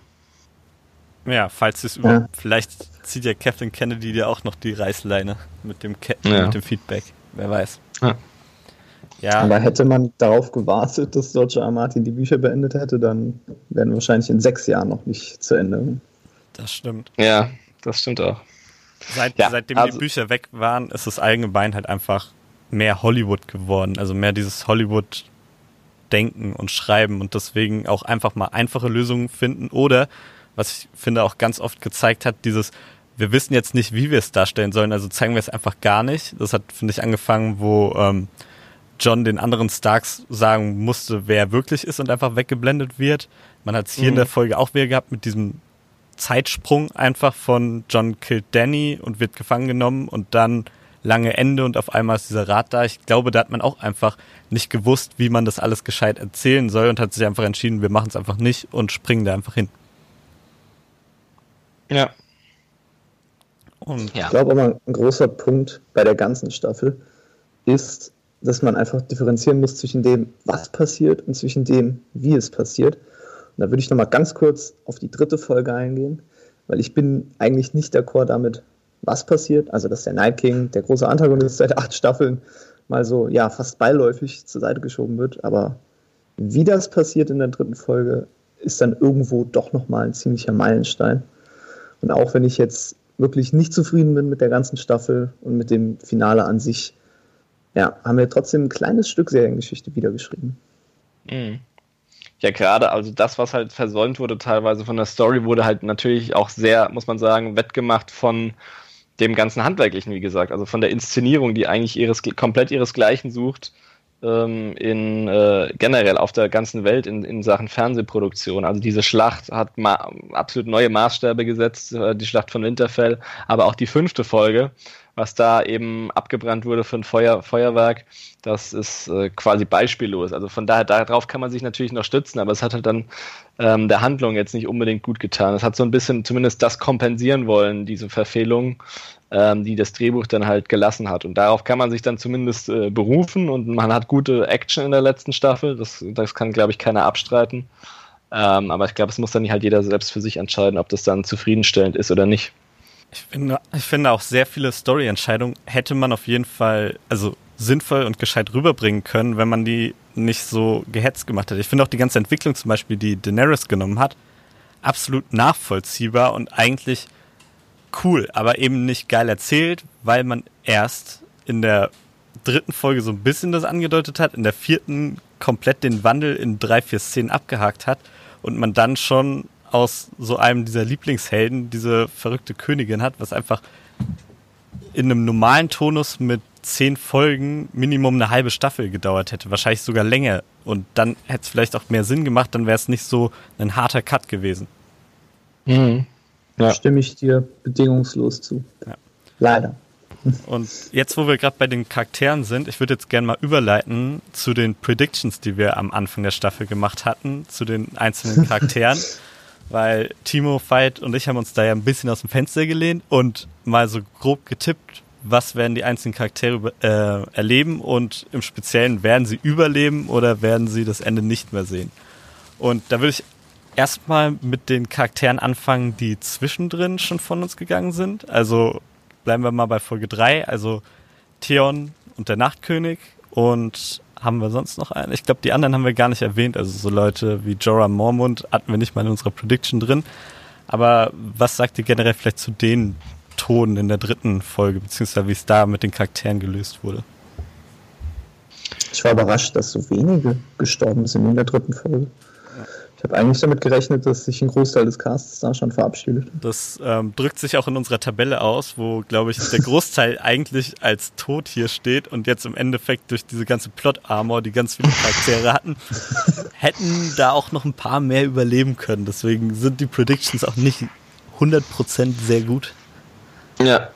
Ja, falls es überhaupt, ja. vielleicht zieht ja Kathleen Kennedy dir auch noch die Reißleine mit dem, Ke ja. mit dem Feedback. Wer weiß. Ja. ja. Aber hätte man darauf gewartet, dass George R. Martin die Bücher beendet hätte, dann wären wir wahrscheinlich in sechs Jahren noch nicht zu Ende. Das stimmt. Ja, das stimmt auch. Seit, ja, seitdem also, die Bücher weg waren, ist das allgemein halt einfach mehr Hollywood geworden. Also mehr dieses Hollywood-Denken und Schreiben und deswegen auch einfach mal einfache Lösungen finden. Oder, was ich finde auch ganz oft gezeigt hat, dieses, wir wissen jetzt nicht, wie wir es darstellen sollen, also zeigen wir es einfach gar nicht. Das hat, finde ich, angefangen, wo ähm, John den anderen Starks sagen musste, wer er wirklich ist und einfach weggeblendet wird. Man hat es hier mhm. in der Folge auch wieder gehabt mit diesem Zeitsprung einfach von John killt Danny und wird gefangen genommen und dann lange Ende und auf einmal ist dieser Rat da. Ich glaube, da hat man auch einfach nicht gewusst, wie man das alles gescheit erzählen soll und hat sich einfach entschieden, wir machen es einfach nicht und springen da einfach hin. Ja. Und ja. Ich glaube aber, ein großer Punkt bei der ganzen Staffel ist, dass man einfach differenzieren muss zwischen dem, was passiert und zwischen dem, wie es passiert. Und da würde ich nochmal ganz kurz auf die dritte Folge eingehen, weil ich bin eigentlich nicht d'accord damit, was passiert. Also, dass der Night King, der große Antagonist seit acht Staffeln, mal so, ja, fast beiläufig zur Seite geschoben wird. Aber wie das passiert in der dritten Folge, ist dann irgendwo doch nochmal ein ziemlicher Meilenstein. Und auch wenn ich jetzt wirklich nicht zufrieden bin mit der ganzen Staffel und mit dem Finale an sich, ja, haben wir trotzdem ein kleines Stück Seriengeschichte wiedergeschrieben. Mhm. Ja, gerade, also das, was halt versäumt wurde, teilweise von der Story, wurde halt natürlich auch sehr, muss man sagen, wettgemacht von dem ganzen Handwerklichen, wie gesagt, also von der Inszenierung, die eigentlich ihres, komplett ihresgleichen sucht ähm, in äh, generell auf der ganzen Welt in, in Sachen Fernsehproduktion. Also diese Schlacht hat absolut neue Maßstäbe gesetzt, äh, die Schlacht von Winterfell, aber auch die fünfte Folge, was da eben abgebrannt wurde für ein Feuer, Feuerwerk, das ist äh, quasi beispiellos. Also von daher, darauf kann man sich natürlich noch stützen, aber es hat halt dann ähm, der Handlung jetzt nicht unbedingt gut getan. Es hat so ein bisschen zumindest das kompensieren wollen, diese Verfehlung, ähm, die das Drehbuch dann halt gelassen hat. Und darauf kann man sich dann zumindest äh, berufen und man hat gute Action in der letzten Staffel. Das, das kann, glaube ich, keiner abstreiten. Ähm, aber ich glaube, es muss dann halt jeder selbst für sich entscheiden, ob das dann zufriedenstellend ist oder nicht. Ich finde, ich finde auch sehr viele Story-Entscheidungen hätte man auf jeden Fall, also sinnvoll und gescheit rüberbringen können, wenn man die nicht so gehetzt gemacht hätte. Ich finde auch die ganze Entwicklung zum Beispiel, die Daenerys genommen hat, absolut nachvollziehbar und eigentlich cool, aber eben nicht geil erzählt, weil man erst in der dritten Folge so ein bisschen das angedeutet hat, in der vierten komplett den Wandel in drei, vier Szenen abgehakt hat und man dann schon aus so einem dieser Lieblingshelden diese verrückte Königin hat, was einfach in einem normalen Tonus mit zehn Folgen Minimum eine halbe Staffel gedauert hätte, wahrscheinlich sogar länger. Und dann hätte es vielleicht auch mehr Sinn gemacht, dann wäre es nicht so ein harter Cut gewesen. Mhm. Ja. Stimme ich dir bedingungslos zu. Ja. Leider. Und jetzt, wo wir gerade bei den Charakteren sind, ich würde jetzt gerne mal überleiten zu den Predictions, die wir am Anfang der Staffel gemacht hatten, zu den einzelnen Charakteren. [laughs] weil Timo, Veit und ich haben uns da ja ein bisschen aus dem Fenster gelehnt und mal so grob getippt, was werden die einzelnen Charaktere äh, erleben und im Speziellen werden sie überleben oder werden sie das Ende nicht mehr sehen. Und da würde ich erstmal mit den Charakteren anfangen, die zwischendrin schon von uns gegangen sind. Also bleiben wir mal bei Folge 3, also Theon und der Nachtkönig und haben wir sonst noch einen? Ich glaube, die anderen haben wir gar nicht erwähnt. Also so Leute wie Jorah Mormont hatten wir nicht mal in unserer Prediction drin. Aber was sagt ihr generell vielleicht zu den Tonen in der dritten Folge, beziehungsweise wie es da mit den Charakteren gelöst wurde? Ich war überrascht, dass so wenige gestorben sind in der dritten Folge. Ich habe eigentlich damit gerechnet, dass sich ein Großteil des Casts da schon verabschiedet. Das ähm, drückt sich auch in unserer Tabelle aus, wo, glaube ich, der Großteil [laughs] eigentlich als tot hier steht und jetzt im Endeffekt durch diese ganze Plot-Armor, die ganz viele Charaktere hatten, [laughs] hätten da auch noch ein paar mehr überleben können. Deswegen sind die Predictions auch nicht 100% sehr gut. Ja.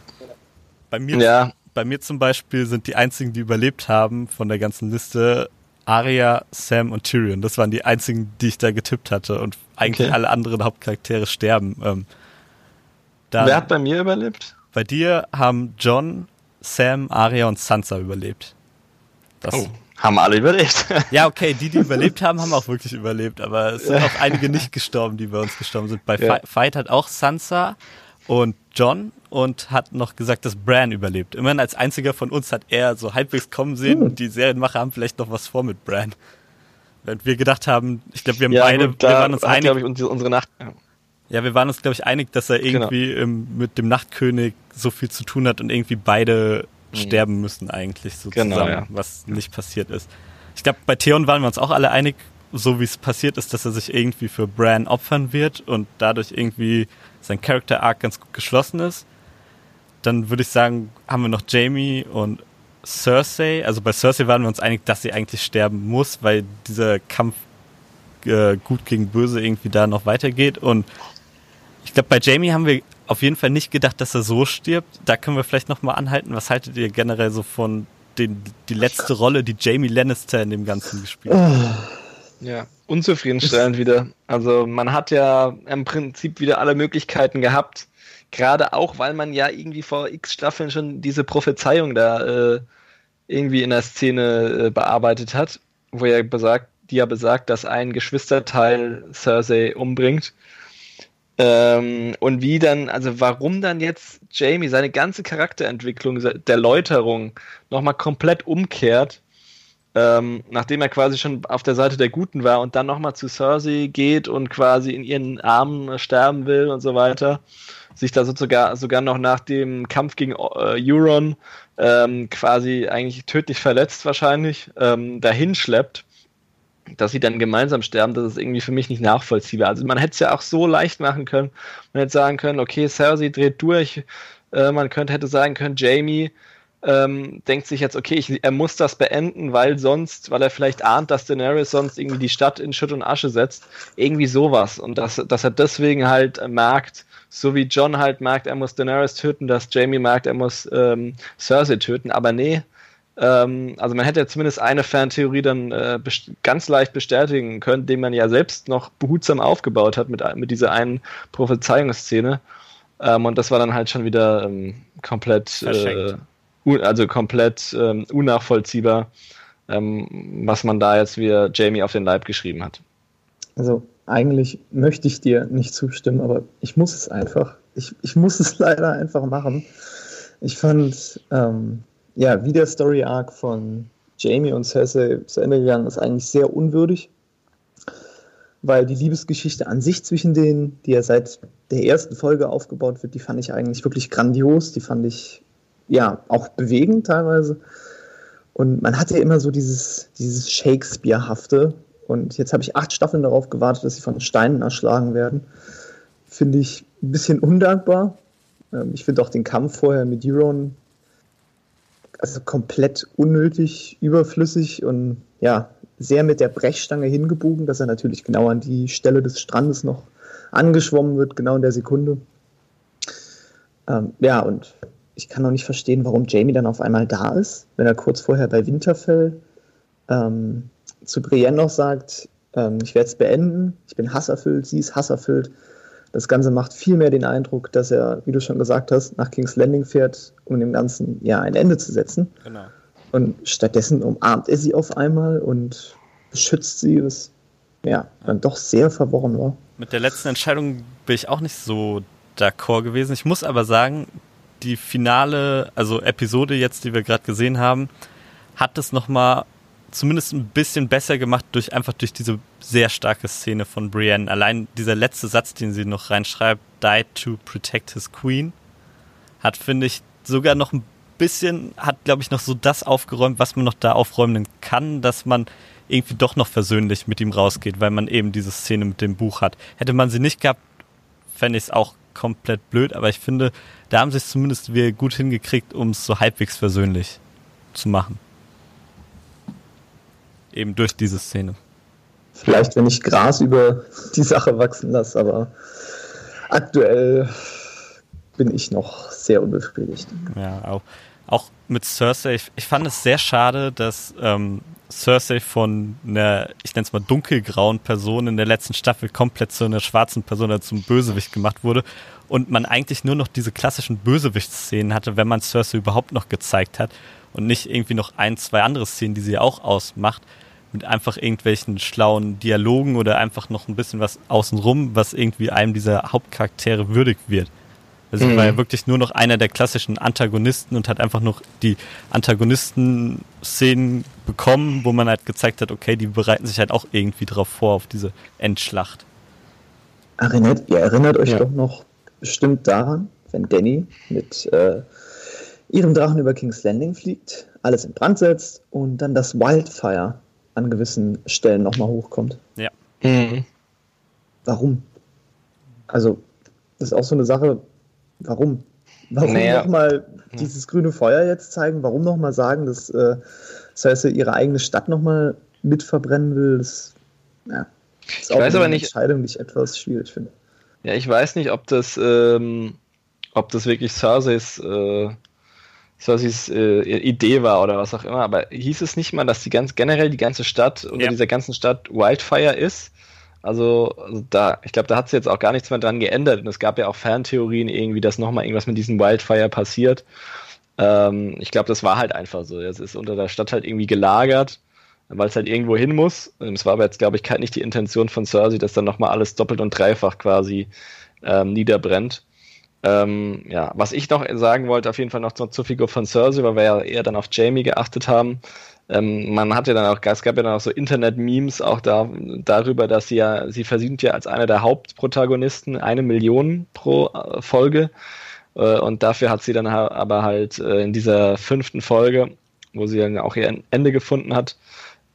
Bei mir, ja. bei mir zum Beispiel sind die einzigen, die überlebt haben von der ganzen Liste, Arya, Sam und Tyrion. Das waren die einzigen, die ich da getippt hatte. Und eigentlich okay. alle anderen Hauptcharaktere sterben. Ähm, Wer hat bei mir überlebt? Bei dir haben John, Sam, Arya und Sansa überlebt. Das oh, haben alle überlebt. [laughs] ja, okay, die, die überlebt haben, haben auch wirklich überlebt. Aber es sind auch einige nicht gestorben, die bei uns gestorben sind. Bei ja. Fight hat auch Sansa und John und hat noch gesagt, dass Bran überlebt. Immerhin als einziger von uns hat er so halbwegs kommen sehen. Hm. Die Serienmacher haben vielleicht noch was vor mit Bran. Während wir gedacht haben, ich glaube, wir haben ja, beide, wir waren uns einig. Ich, unsere Nacht. Ja. ja, wir waren uns, glaube ich, einig, dass er genau. irgendwie genau. im, mit dem Nachtkönig so viel zu tun hat und irgendwie beide mhm. sterben müssen eigentlich so genau, zusammen, ja. was nicht passiert ist. Ich glaube, bei Theon waren wir uns auch alle einig, so wie es passiert ist, dass er sich irgendwie für Bran opfern wird und dadurch irgendwie sein Character Arc ganz gut geschlossen ist. Dann würde ich sagen, haben wir noch Jamie und Cersei. Also bei Cersei waren wir uns einig, dass sie eigentlich sterben muss, weil dieser Kampf äh, gut gegen böse irgendwie da noch weitergeht. Und ich glaube, bei Jamie haben wir auf jeden Fall nicht gedacht, dass er so stirbt. Da können wir vielleicht nochmal anhalten. Was haltet ihr generell so von den, die letzte Rolle, die Jamie Lannister in dem Ganzen gespielt hat? [sighs] Ja, unzufriedenstellend wieder. Also man hat ja im Prinzip wieder alle Möglichkeiten gehabt. Gerade auch, weil man ja irgendwie vor x Staffeln schon diese Prophezeiung da äh, irgendwie in der Szene äh, bearbeitet hat, wo er besagt, die ja besagt, dass ein Geschwisterteil Cersei umbringt. Ähm, und wie dann, also warum dann jetzt Jamie seine ganze Charakterentwicklung der Läuterung nochmal komplett umkehrt ähm, nachdem er quasi schon auf der Seite der Guten war und dann nochmal zu Cersei geht und quasi in ihren Armen sterben will und so weiter, sich da sogar, sogar noch nach dem Kampf gegen äh, Euron ähm, quasi eigentlich tödlich verletzt wahrscheinlich, ähm, dahin schleppt, dass sie dann gemeinsam sterben, das ist irgendwie für mich nicht nachvollziehbar. Also man hätte es ja auch so leicht machen können. Man hätte sagen können, okay, Cersei dreht durch. Äh, man könnte hätte sagen können, Jamie ähm, denkt sich jetzt, okay, ich, er muss das beenden, weil sonst, weil er vielleicht ahnt, dass Daenerys sonst irgendwie die Stadt in Schutt und Asche setzt. Irgendwie sowas. Und dass, dass er deswegen halt merkt, so wie John halt merkt, er muss Daenerys töten, dass Jamie merkt, er muss ähm, Cersei töten. Aber nee, ähm, also man hätte ja zumindest eine Fantheorie dann äh, ganz leicht bestätigen können, den man ja selbst noch behutsam aufgebaut hat mit, mit dieser einen Prophezeiungsszene. Ähm, und das war dann halt schon wieder ähm, komplett, äh, also komplett ähm, unnachvollziehbar, ähm, was man da jetzt wie Jamie auf den Leib geschrieben hat. Also eigentlich möchte ich dir nicht zustimmen, aber ich muss es einfach. Ich, ich muss es [laughs] leider einfach machen. Ich fand, ähm, ja, wie der Story Arc von Jamie und Cersei zu Ende gegangen ist, eigentlich sehr unwürdig, weil die Liebesgeschichte an sich zwischen denen, die ja seit der ersten Folge aufgebaut wird, die fand ich eigentlich wirklich grandios, die fand ich ja auch bewegend teilweise. Und man hatte ja immer so dieses, dieses Shakespeare-hafte, und jetzt habe ich acht Staffeln darauf gewartet, dass sie von Steinen erschlagen werden. Finde ich ein bisschen undankbar. Ähm, ich finde auch den Kampf vorher mit Euron also komplett unnötig, überflüssig und ja, sehr mit der Brechstange hingebogen, dass er natürlich genau an die Stelle des Strandes noch angeschwommen wird, genau in der Sekunde. Ähm, ja, und ich kann auch nicht verstehen, warum Jamie dann auf einmal da ist, wenn er kurz vorher bei Winterfell ähm, zu Brienne noch sagt, ähm, ich werde es beenden, ich bin hasserfüllt, sie ist hasserfüllt. Das Ganze macht viel mehr den Eindruck, dass er, wie du schon gesagt hast, nach King's Landing fährt, um dem Ganzen ja ein Ende zu setzen. Genau. Und stattdessen umarmt er sie auf einmal und beschützt sie, was ja dann doch sehr verworren war. Mit der letzten Entscheidung bin ich auch nicht so d'accord gewesen. Ich muss aber sagen, die finale, also Episode jetzt, die wir gerade gesehen haben, hat es nochmal zumindest ein bisschen besser gemacht durch einfach durch diese sehr starke Szene von Brienne. Allein dieser letzte Satz, den sie noch reinschreibt, died to protect his queen, hat, finde ich, sogar noch ein bisschen, hat, glaube ich, noch so das aufgeräumt, was man noch da aufräumen kann, dass man irgendwie doch noch versöhnlich mit ihm rausgeht, weil man eben diese Szene mit dem Buch hat. Hätte man sie nicht gehabt, fände ich es auch komplett blöd, aber ich finde, da haben sie es zumindest wieder gut hingekriegt, um es so halbwegs versöhnlich zu machen eben durch diese Szene. Vielleicht, wenn ich Gras über die Sache wachsen lasse, aber aktuell bin ich noch sehr unbefriedigt. Ja, auch, auch mit Cersei. Ich, ich fand es sehr schade, dass ähm, Cersei von einer, ich nenne es mal dunkelgrauen Person in der letzten Staffel komplett zu einer schwarzen Person, also zum Bösewicht gemacht wurde und man eigentlich nur noch diese klassischen Bösewichtsszenen hatte, wenn man Cersei überhaupt noch gezeigt hat und nicht irgendwie noch ein, zwei andere Szenen, die sie auch ausmacht mit einfach irgendwelchen schlauen Dialogen oder einfach noch ein bisschen was außenrum, was irgendwie einem dieser Hauptcharaktere würdig wird. Also mhm. war ja wirklich nur noch einer der klassischen Antagonisten und hat einfach noch die Antagonisten-Szenen bekommen, wo man halt gezeigt hat, okay, die bereiten sich halt auch irgendwie drauf vor, auf diese Endschlacht. Erinnert, ihr erinnert euch ja. doch noch bestimmt daran, wenn Danny mit äh, ihrem Drachen über King's Landing fliegt, alles in Brand setzt und dann das Wildfire an gewissen Stellen nochmal hochkommt. Ja. Mhm. Warum? Also, das ist auch so eine Sache, warum? Warum naja. nochmal hm. dieses grüne Feuer jetzt zeigen? Warum nochmal sagen, dass äh, Cersei ihre eigene Stadt nochmal mit verbrennen will? Das, ja, ist ich auch weiß eine aber nicht, Entscheidung, die ich etwas schwierig finde. Ja, ich weiß nicht, ob das, ähm, ob das wirklich Cerseis äh, Cerseis äh, Idee war oder was auch immer, aber hieß es nicht mal, dass die ganz generell die ganze Stadt unter ja. dieser ganzen Stadt Wildfire ist? Also, also da, ich glaube, da hat sich jetzt auch gar nichts mehr dran geändert. Und es gab ja auch Ferntheorien irgendwie, dass nochmal irgendwas mit diesem Wildfire passiert. Ähm, ich glaube, das war halt einfach so. Es ist unter der Stadt halt irgendwie gelagert, weil es halt irgendwo hin muss. Es war aber jetzt, glaube ich, nicht die Intention von Cersei, dass dann nochmal alles doppelt und dreifach quasi ähm, niederbrennt. Ähm, ja, was ich noch sagen wollte, auf jeden Fall noch zur Figur von Cersei, weil wir ja eher dann auf Jamie geachtet haben. Ähm, man hat ja dann auch, es gab ja dann auch so Internet-Memes auch da, darüber, dass sie ja, sie verdient ja als einer der Hauptprotagonisten eine Million pro äh, Folge. Äh, und dafür hat sie dann aber halt äh, in dieser fünften Folge, wo sie dann auch ihr Ende gefunden hat,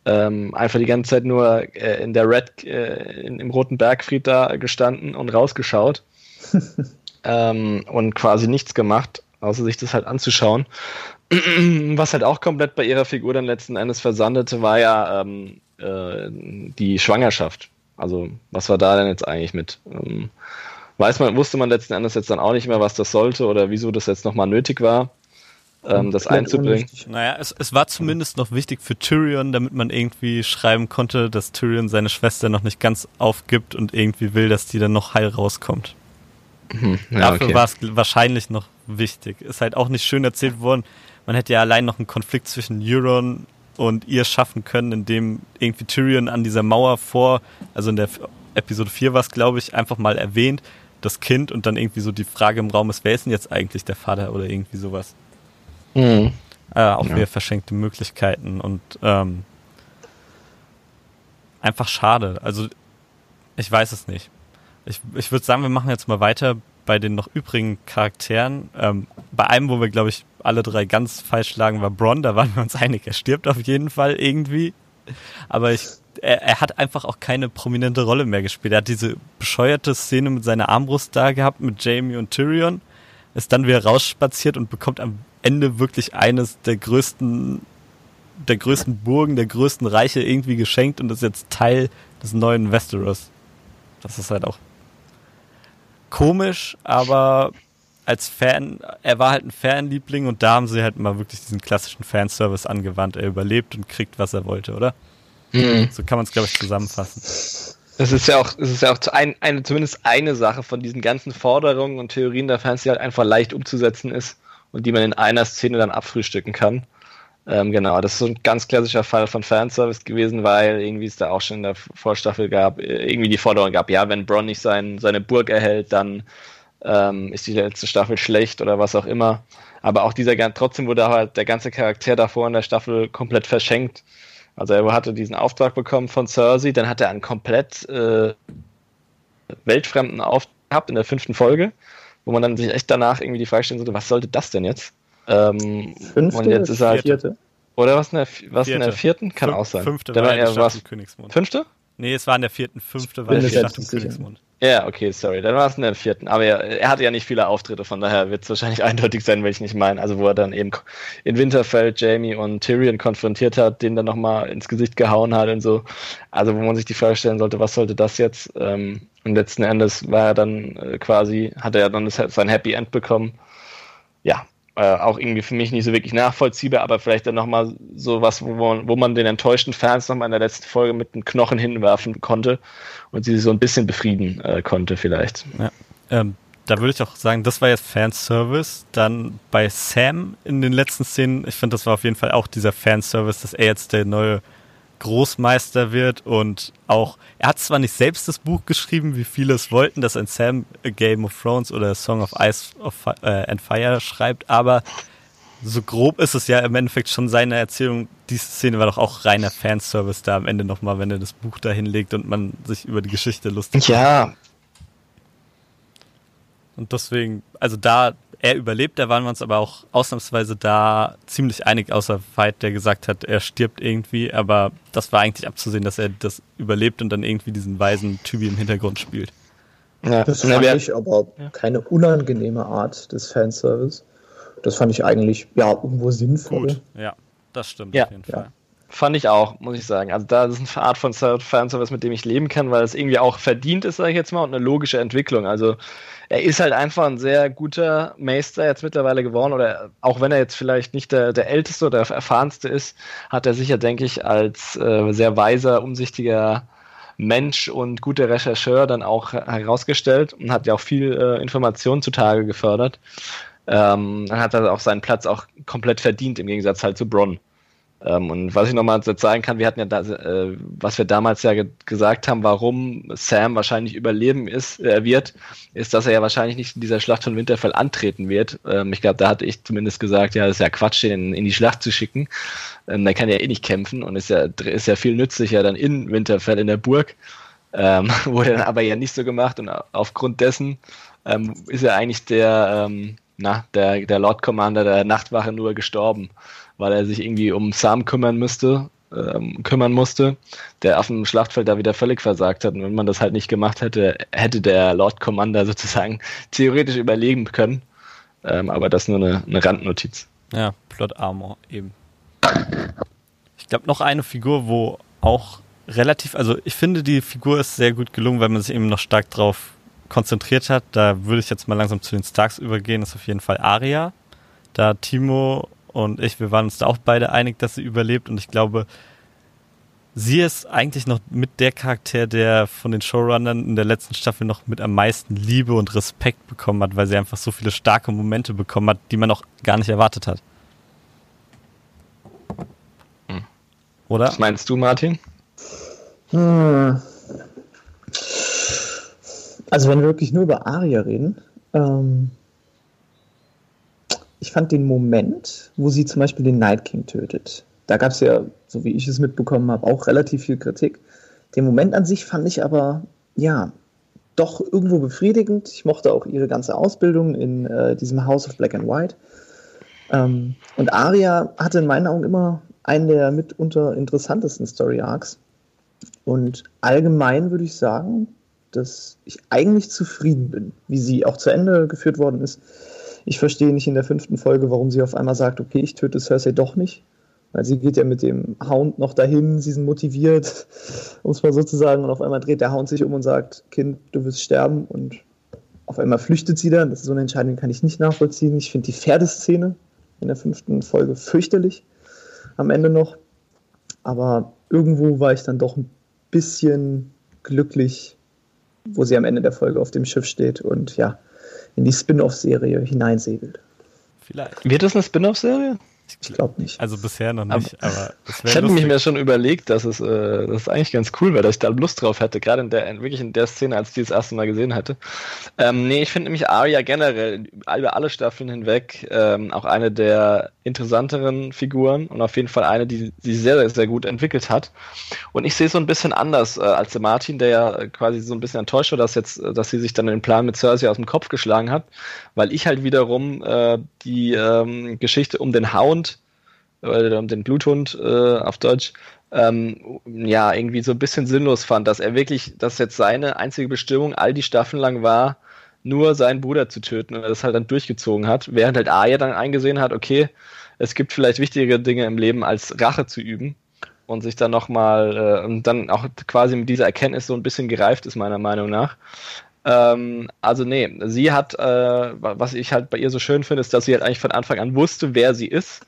ähm, einfach die ganze Zeit nur äh, in der Red, äh, in, im Roten Bergfried da gestanden und rausgeschaut [laughs] ähm, und quasi nichts gemacht, außer sich das halt anzuschauen. [clears throat] Was halt auch komplett bei ihrer Figur dann letzten Endes versandete, war ja ähm, äh, die Schwangerschaft. Also, was war da denn jetzt eigentlich mit? Ähm, weiß man, wusste man letzten Endes jetzt dann auch nicht mehr, was das sollte oder wieso das jetzt nochmal nötig war, ähm, das einzubringen. Naja, es, es war zumindest noch wichtig für Tyrion, damit man irgendwie schreiben konnte, dass Tyrion seine Schwester noch nicht ganz aufgibt und irgendwie will, dass die dann noch heil rauskommt. Mhm, ja, Dafür okay. war es wahrscheinlich noch wichtig. Ist halt auch nicht schön erzählt worden. Man hätte ja allein noch einen Konflikt zwischen Euron und ihr schaffen können, indem irgendwie Tyrion an dieser Mauer vor, also in der Episode 4 war es, glaube ich, einfach mal erwähnt, das Kind und dann irgendwie so die Frage im Raum ist, wer ist denn jetzt eigentlich der Vater oder irgendwie sowas. Mhm. Äh, auch ja. wieder verschenkte Möglichkeiten und ähm, einfach schade. Also ich weiß es nicht. Ich, ich würde sagen, wir machen jetzt mal weiter bei den noch übrigen Charakteren. Ähm, bei einem, wo wir, glaube ich, alle drei ganz falsch lagen, war Bron. Da waren wir uns einig. Er stirbt auf jeden Fall irgendwie. Aber ich, er, er hat einfach auch keine prominente Rolle mehr gespielt. Er hat diese bescheuerte Szene mit seiner Armbrust da gehabt, mit Jamie und Tyrion. Ist dann wieder rausspaziert und bekommt am Ende wirklich eines der größten, der größten Burgen, der größten Reiche irgendwie geschenkt und ist jetzt Teil des neuen Westeros. Das ist halt auch komisch, aber als Fan, er war halt ein Fanliebling und da haben sie halt mal wirklich diesen klassischen Fanservice angewandt. Er überlebt und kriegt, was er wollte, oder? Mhm. So kann man es, glaube ich, zusammenfassen. Das ist ja auch, es ist ja auch ein, eine, zumindest eine Sache von diesen ganzen Forderungen und Theorien der Fans, die halt einfach leicht umzusetzen ist und die man in einer Szene dann abfrühstücken kann. Ähm, genau, das ist so ein ganz klassischer Fall von Fanservice gewesen, weil irgendwie es da auch schon in der Vorstaffel gab, äh, irgendwie die Forderung gab, ja, wenn Bronn nicht sein, seine Burg erhält, dann ähm, ist die letzte Staffel schlecht oder was auch immer. Aber auch dieser, trotzdem wurde halt der ganze Charakter davor in der Staffel komplett verschenkt. Also er hatte diesen Auftrag bekommen von Cersei, dann hat er einen komplett äh, weltfremden Auftrag gehabt in der fünften Folge, wo man dann sich echt danach irgendwie die Frage stellen sollte, was sollte das denn jetzt? Ähm, Fünfte und jetzt ist er halt, vierte? Oder was in der, was in der vierten? Kann Fünf, auch sein. Fünfte war, war er was? Königsmund. Fünfte? Nee, es war in der vierten. Fünfte war die Schlacht um Königsmund. Ja, okay, sorry. Dann war es in der vierten. Aber er, er hatte ja nicht viele Auftritte, von daher wird es wahrscheinlich [laughs] eindeutig sein, welchen ich meine. Also wo er dann eben in Winterfell Jamie und Tyrion konfrontiert hat, den dann nochmal ins Gesicht gehauen hat und so. Also wo man sich die Frage stellen sollte, was sollte das jetzt? Ähm, und letzten Endes war er dann äh, quasi, hat er dann sein Happy End bekommen. Ja, äh, auch irgendwie für mich nicht so wirklich nachvollziehbar, aber vielleicht dann nochmal so was, wo man, wo man den enttäuschten Fans nochmal in der letzten Folge mit einem Knochen hinwerfen konnte und sie so ein bisschen befrieden äh, konnte vielleicht. Ja. Ähm, da würde ich auch sagen, das war jetzt Fanservice. Dann bei Sam in den letzten Szenen, ich finde, das war auf jeden Fall auch dieser Fanservice, dass er jetzt der neue Großmeister wird und auch, er hat zwar nicht selbst das Buch geschrieben, wie viele es wollten, dass ein Sam A Game of Thrones oder Song of Ice of, äh, and Fire schreibt, aber so grob ist es ja im Endeffekt schon seine Erzählung. Diese Szene war doch auch reiner Fanservice da am Ende nochmal, wenn er das Buch da hinlegt und man sich über die Geschichte lustig macht. Ja. Und deswegen, also da, er überlebt, da waren wir uns aber auch ausnahmsweise da ziemlich einig, außer Veit, der gesagt hat, er stirbt irgendwie, aber das war eigentlich abzusehen, dass er das überlebt und dann irgendwie diesen weisen Typi im Hintergrund spielt. Ja, das fand ich aber keine unangenehme Art des Fanservice. Das fand ich eigentlich, ja, irgendwo sinnvoll. Gut, ja, das stimmt ja. auf jeden Fall. Ja. Fand ich auch, muss ich sagen. Also da ist eine Art von Fanservice, mit dem ich leben kann, weil es irgendwie auch verdient ist, sage ich jetzt mal, und eine logische Entwicklung. Also er ist halt einfach ein sehr guter Meister jetzt mittlerweile geworden oder auch wenn er jetzt vielleicht nicht der, der älteste oder der erfahrenste ist, hat er sicher, denke ich, als äh, sehr weiser, umsichtiger Mensch und guter Rechercheur dann auch herausgestellt und hat ja auch viel äh, Information zutage gefördert. Ähm, dann hat er auch seinen Platz auch komplett verdient im Gegensatz halt zu Bronn. Ähm, und was ich nochmal sagen kann, wir hatten ja da, äh, was wir damals ja ge gesagt haben, warum Sam wahrscheinlich überleben ist, äh, wird, ist, dass er ja wahrscheinlich nicht in dieser Schlacht von Winterfell antreten wird. Ähm, ich glaube, da hatte ich zumindest gesagt, ja, das ist ja Quatsch, den in die Schlacht zu schicken. Ähm, der kann ja eh nicht kämpfen und ist ja, ist ja viel nützlicher dann in Winterfell in der Burg. Ähm, [laughs] wurde dann aber ja nicht so gemacht und aufgrund dessen ähm, ist er eigentlich der, ähm, na, der, der Lord Commander der Nachtwache nur gestorben, weil er sich irgendwie um Sam kümmern müsste, ähm, kümmern musste, der auf dem Schlachtfeld da wieder völlig versagt hat. Und wenn man das halt nicht gemacht hätte, hätte der Lord Commander [laughs] sozusagen theoretisch überleben können. Ähm, aber das nur eine, eine Randnotiz. Ja, Plot Armor eben. Ich glaube, noch eine Figur, wo auch relativ, also ich finde, die Figur ist sehr gut gelungen, weil man sich eben noch stark drauf konzentriert hat. Da würde ich jetzt mal langsam zu den Starks übergehen. Das ist auf jeden Fall Aria. Da Timo und ich, wir waren uns da auch beide einig, dass sie überlebt. Und ich glaube, sie ist eigentlich noch mit der Charakter, der von den Showrunnern in der letzten Staffel noch mit am meisten Liebe und Respekt bekommen hat, weil sie einfach so viele starke Momente bekommen hat, die man auch gar nicht erwartet hat. Hm. Oder? Was meinst du, Martin? Hm. Also wenn wir wirklich nur über Aria reden, ähm, ich fand den Moment, wo sie zum Beispiel den Night King tötet, da gab es ja, so wie ich es mitbekommen habe, auch relativ viel Kritik. Den Moment an sich fand ich aber, ja, doch irgendwo befriedigend. Ich mochte auch ihre ganze Ausbildung in äh, diesem House of Black and White. Ähm, und Aria hatte in meinen Augen immer einen der mitunter interessantesten Story Arcs. Und allgemein würde ich sagen, dass ich eigentlich zufrieden bin, wie sie auch zu Ende geführt worden ist. Ich verstehe nicht in der fünften Folge, warum sie auf einmal sagt, okay, ich töte Cersei doch nicht. Weil sie geht ja mit dem Hound noch dahin, sie sind motiviert, [laughs] um es mal so zu sagen, und auf einmal dreht der Hound sich um und sagt, Kind, du wirst sterben und auf einmal flüchtet sie dann. Das ist so eine Entscheidung, kann ich nicht nachvollziehen. Ich finde die Pferdeszene in der fünften Folge fürchterlich am Ende noch. Aber irgendwo war ich dann doch ein bisschen glücklich, wo sie am Ende der Folge auf dem Schiff steht und ja, in die Spin-off-Serie hineinsegelt. Vielleicht. Wird das eine Spin-off-Serie? Ich glaube nicht. Also bisher noch nicht, aber, aber Ich hätte mich mir schon überlegt, dass es, äh, das ist eigentlich ganz cool wäre, dass ich da Lust drauf hätte, gerade in der, wirklich in der Szene, als ich die das erste Mal gesehen hatte. Ähm, nee, ich finde nämlich Arya generell über alle Staffeln hinweg ähm, auch eine der interessanteren Figuren und auf jeden Fall eine, die sich sehr, sehr, sehr gut entwickelt hat. Und ich sehe es so ein bisschen anders äh, als der Martin, der ja quasi so ein bisschen enttäuscht war, dass jetzt, dass sie sich dann den Plan mit Cersei aus dem Kopf geschlagen hat, weil ich halt wiederum äh, die ähm, Geschichte um den Hound oder um den Bluthund äh, auf Deutsch, ähm, ja, irgendwie so ein bisschen sinnlos fand, dass er wirklich, dass jetzt seine einzige Bestimmung all die Staffeln lang war, nur seinen Bruder zu töten und das halt dann durchgezogen hat, während halt Arya dann eingesehen hat, okay, es gibt vielleicht wichtigere Dinge im Leben als Rache zu üben und sich dann nochmal äh, und dann auch quasi mit dieser Erkenntnis so ein bisschen gereift ist, meiner Meinung nach. Ähm, also nee, sie hat, äh, was ich halt bei ihr so schön finde, ist, dass sie halt eigentlich von Anfang an wusste, wer sie ist.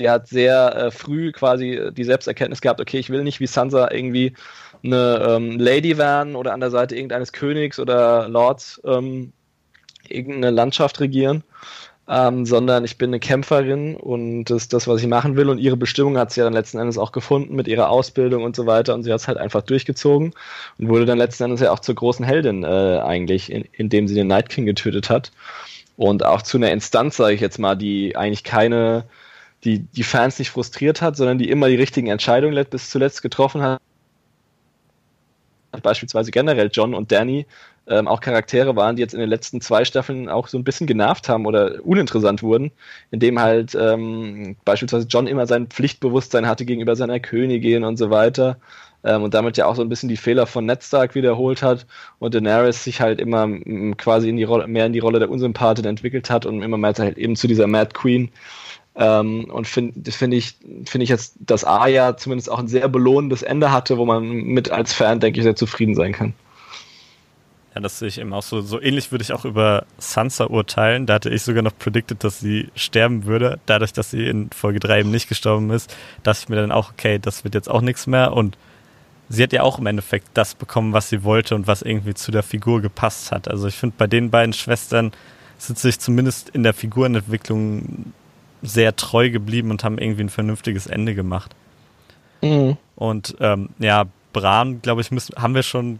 Er hat sehr äh, früh quasi die Selbsterkenntnis gehabt, okay, ich will nicht wie Sansa irgendwie eine ähm, Lady werden oder an der Seite irgendeines Königs oder Lords ähm, irgendeine Landschaft regieren, ähm, sondern ich bin eine Kämpferin und das ist das, was ich machen will. Und ihre Bestimmung hat sie ja dann letzten Endes auch gefunden mit ihrer Ausbildung und so weiter. Und sie hat es halt einfach durchgezogen und wurde dann letzten Endes ja auch zur großen Heldin äh, eigentlich, in, indem sie den Night King getötet hat. Und auch zu einer Instanz, sage ich jetzt mal, die eigentlich keine die die Fans nicht frustriert hat, sondern die immer die richtigen Entscheidungen bis zuletzt getroffen hat. Beispielsweise generell John und Danny ähm, auch Charaktere waren, die jetzt in den letzten zwei Staffeln auch so ein bisschen genervt haben oder uninteressant wurden, indem halt ähm, beispielsweise John immer sein Pflichtbewusstsein hatte gegenüber seiner Königin und so weiter ähm, und damit ja auch so ein bisschen die Fehler von Ned Stark wiederholt hat und Daenerys sich halt immer quasi in die Rolle, mehr in die Rolle der Unsympathin entwickelt hat und immer mehr halt eben zu dieser Mad Queen ähm, und find, das finde ich, finde ich jetzt, dass Arya zumindest auch ein sehr belohnendes Ende hatte, wo man mit als Fan, denke ich, sehr zufrieden sein kann. Ja, das sehe ich eben auch so. So ähnlich würde ich auch über Sansa urteilen. Da hatte ich sogar noch predicted, dass sie sterben würde. Dadurch, dass sie in Folge 3 eben nicht gestorben ist, dachte ich mir dann auch, okay, das wird jetzt auch nichts mehr. Und sie hat ja auch im Endeffekt das bekommen, was sie wollte und was irgendwie zu der Figur gepasst hat. Also ich finde, bei den beiden Schwestern sind sich zumindest in der Figurenentwicklung sehr treu geblieben und haben irgendwie ein vernünftiges Ende gemacht. Mhm. Und ähm, ja, Bran, glaube ich, müssen, haben wir schon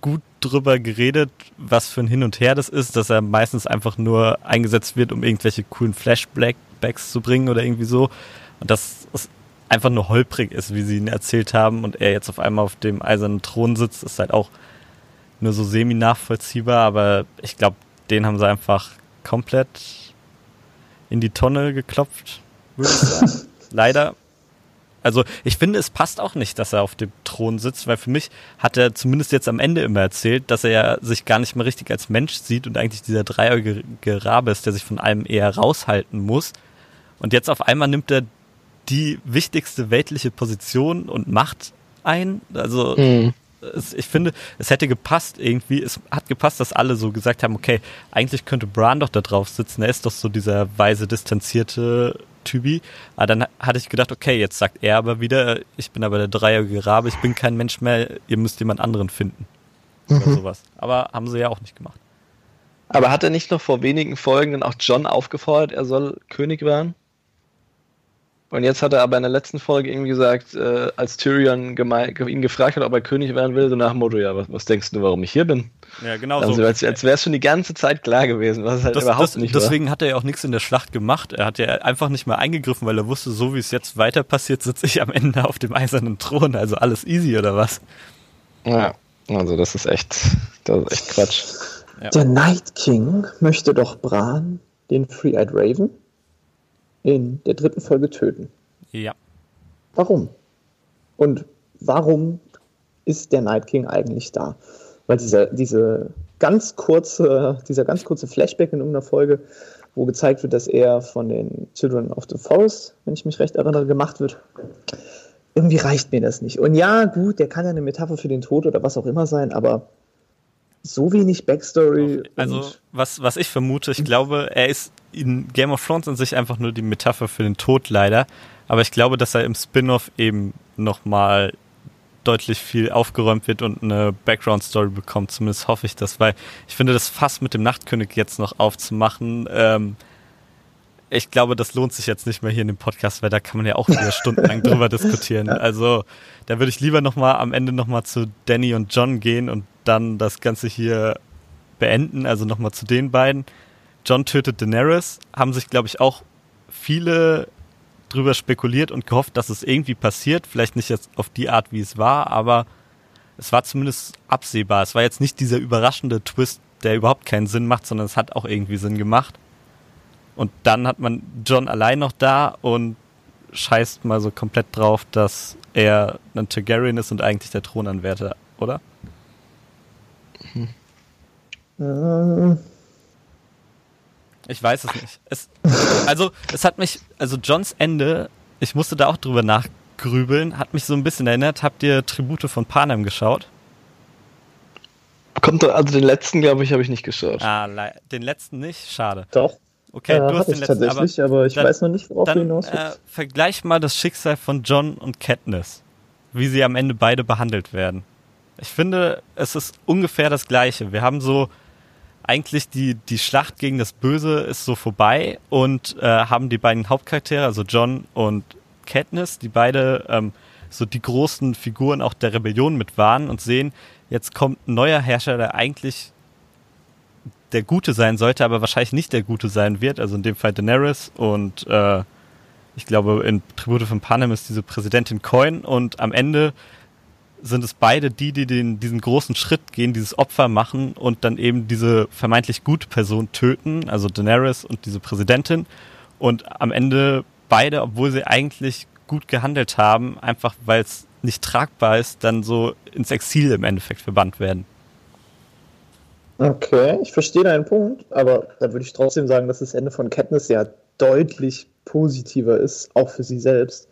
gut drüber geredet, was für ein Hin und Her das ist, dass er meistens einfach nur eingesetzt wird, um irgendwelche coolen Flashbacks zu bringen oder irgendwie so. Und dass es einfach nur holprig ist, wie sie ihn erzählt haben und er jetzt auf einmal auf dem eisernen Thron sitzt, ist halt auch nur so semi nachvollziehbar, aber ich glaube, den haben sie einfach komplett in die Tonne geklopft, würde ich sagen. [laughs] Leider. Also ich finde, es passt auch nicht, dass er auf dem Thron sitzt, weil für mich hat er zumindest jetzt am Ende immer erzählt, dass er ja sich gar nicht mehr richtig als Mensch sieht und eigentlich dieser dreieugige Rabe ist, der sich von allem eher raushalten muss. Und jetzt auf einmal nimmt er die wichtigste weltliche Position und Macht ein. Also mhm. Es, ich finde, es hätte gepasst irgendwie. Es hat gepasst, dass alle so gesagt haben, okay, eigentlich könnte Bran doch da drauf sitzen. Er ist doch so dieser weise, distanzierte Typi. Aber dann hatte ich gedacht, okay, jetzt sagt er aber wieder, ich bin aber der dreieugige Rabe, ich bin kein Mensch mehr, ihr müsst jemand anderen finden. Mhm. Oder sowas. Aber haben sie ja auch nicht gemacht. Aber hat er nicht noch vor wenigen Folgen dann auch John aufgefordert, er soll König werden? Und jetzt hat er aber in der letzten Folge irgendwie gesagt, äh, als Tyrion ihn gefragt hat, ob er König werden will, so nach dem Motto, ja, was, was denkst du, warum ich hier bin? Ja, genau also, so. Als, als wäre es schon die ganze Zeit klar gewesen, was halt das, überhaupt das, nicht Deswegen war. hat er ja auch nichts in der Schlacht gemacht. Er hat ja einfach nicht mehr eingegriffen, weil er wusste, so wie es jetzt weiter passiert, sitze ich am Ende auf dem eisernen Thron. Also alles easy, oder was? Ja, also das ist echt, das ist echt Quatsch. Ja. Der Night King möchte doch Bran, den Free-Eyed Raven, in der dritten Folge töten. Ja. Warum? Und warum ist der Night King eigentlich da? Weil dieser, diese ganz kurze, dieser ganz kurze Flashback in irgendeiner Folge, wo gezeigt wird, dass er von den Children of the Forest, wenn ich mich recht erinnere, gemacht wird. Irgendwie reicht mir das nicht. Und ja, gut, der kann ja eine Metapher für den Tod oder was auch immer sein, aber so wenig Backstory. Also, was, was ich vermute, ich glaube, er ist in Game of Thrones an sich einfach nur die Metapher für den Tod leider. Aber ich glaube, dass er im Spin-off eben nochmal deutlich viel aufgeräumt wird und eine Background-Story bekommt. Zumindest hoffe ich das, weil ich finde, das Fass mit dem Nachtkönig jetzt noch aufzumachen, ähm, ich glaube, das lohnt sich jetzt nicht mehr hier in dem Podcast, weil da kann man ja auch wieder stundenlang [laughs] drüber diskutieren. Also da würde ich lieber nochmal am Ende nochmal zu Danny und John gehen und dann das Ganze hier beenden, also nochmal zu den beiden. John tötet Daenerys, haben sich, glaube ich, auch viele drüber spekuliert und gehofft, dass es irgendwie passiert. Vielleicht nicht jetzt auf die Art, wie es war, aber es war zumindest absehbar. Es war jetzt nicht dieser überraschende Twist, der überhaupt keinen Sinn macht, sondern es hat auch irgendwie Sinn gemacht. Und dann hat man John allein noch da und scheißt mal so komplett drauf, dass er ein Targaryen ist und eigentlich der Thronanwärter, oder? Hm. Ich weiß es nicht. Es, also, es hat mich, also Johns Ende, ich musste da auch drüber nachgrübeln, hat mich so ein bisschen erinnert. Habt ihr Tribute von Panem geschaut? Kommt also den letzten, glaube ich, habe ich nicht geschaut. Ah, den letzten nicht? Schade. Doch. Okay, äh, du hast den letzten, tatsächlich, aber, aber ich dann, weiß noch nicht, worauf dann, du hinaus äh, Vergleich mal das Schicksal von John und Katniss, wie sie am Ende beide behandelt werden. Ich finde, es ist ungefähr das Gleiche. Wir haben so eigentlich die, die Schlacht gegen das Böse ist so vorbei und äh, haben die beiden Hauptcharaktere, also John und Katniss, die beide ähm, so die großen Figuren auch der Rebellion mit waren und sehen, jetzt kommt ein neuer Herrscher, der eigentlich der Gute sein sollte, aber wahrscheinlich nicht der Gute sein wird. Also in dem Fall Daenerys und äh, ich glaube in Tribute von Panem ist diese Präsidentin Coin und am Ende sind es beide die, die den, diesen großen Schritt gehen, dieses Opfer machen und dann eben diese vermeintlich gute Person töten, also Daenerys und diese Präsidentin. Und am Ende beide, obwohl sie eigentlich gut gehandelt haben, einfach weil es nicht tragbar ist, dann so ins Exil im Endeffekt verbannt werden. Okay, ich verstehe deinen Punkt, aber da würde ich trotzdem sagen, dass das Ende von Katniss ja deutlich positiver ist, auch für sie selbst.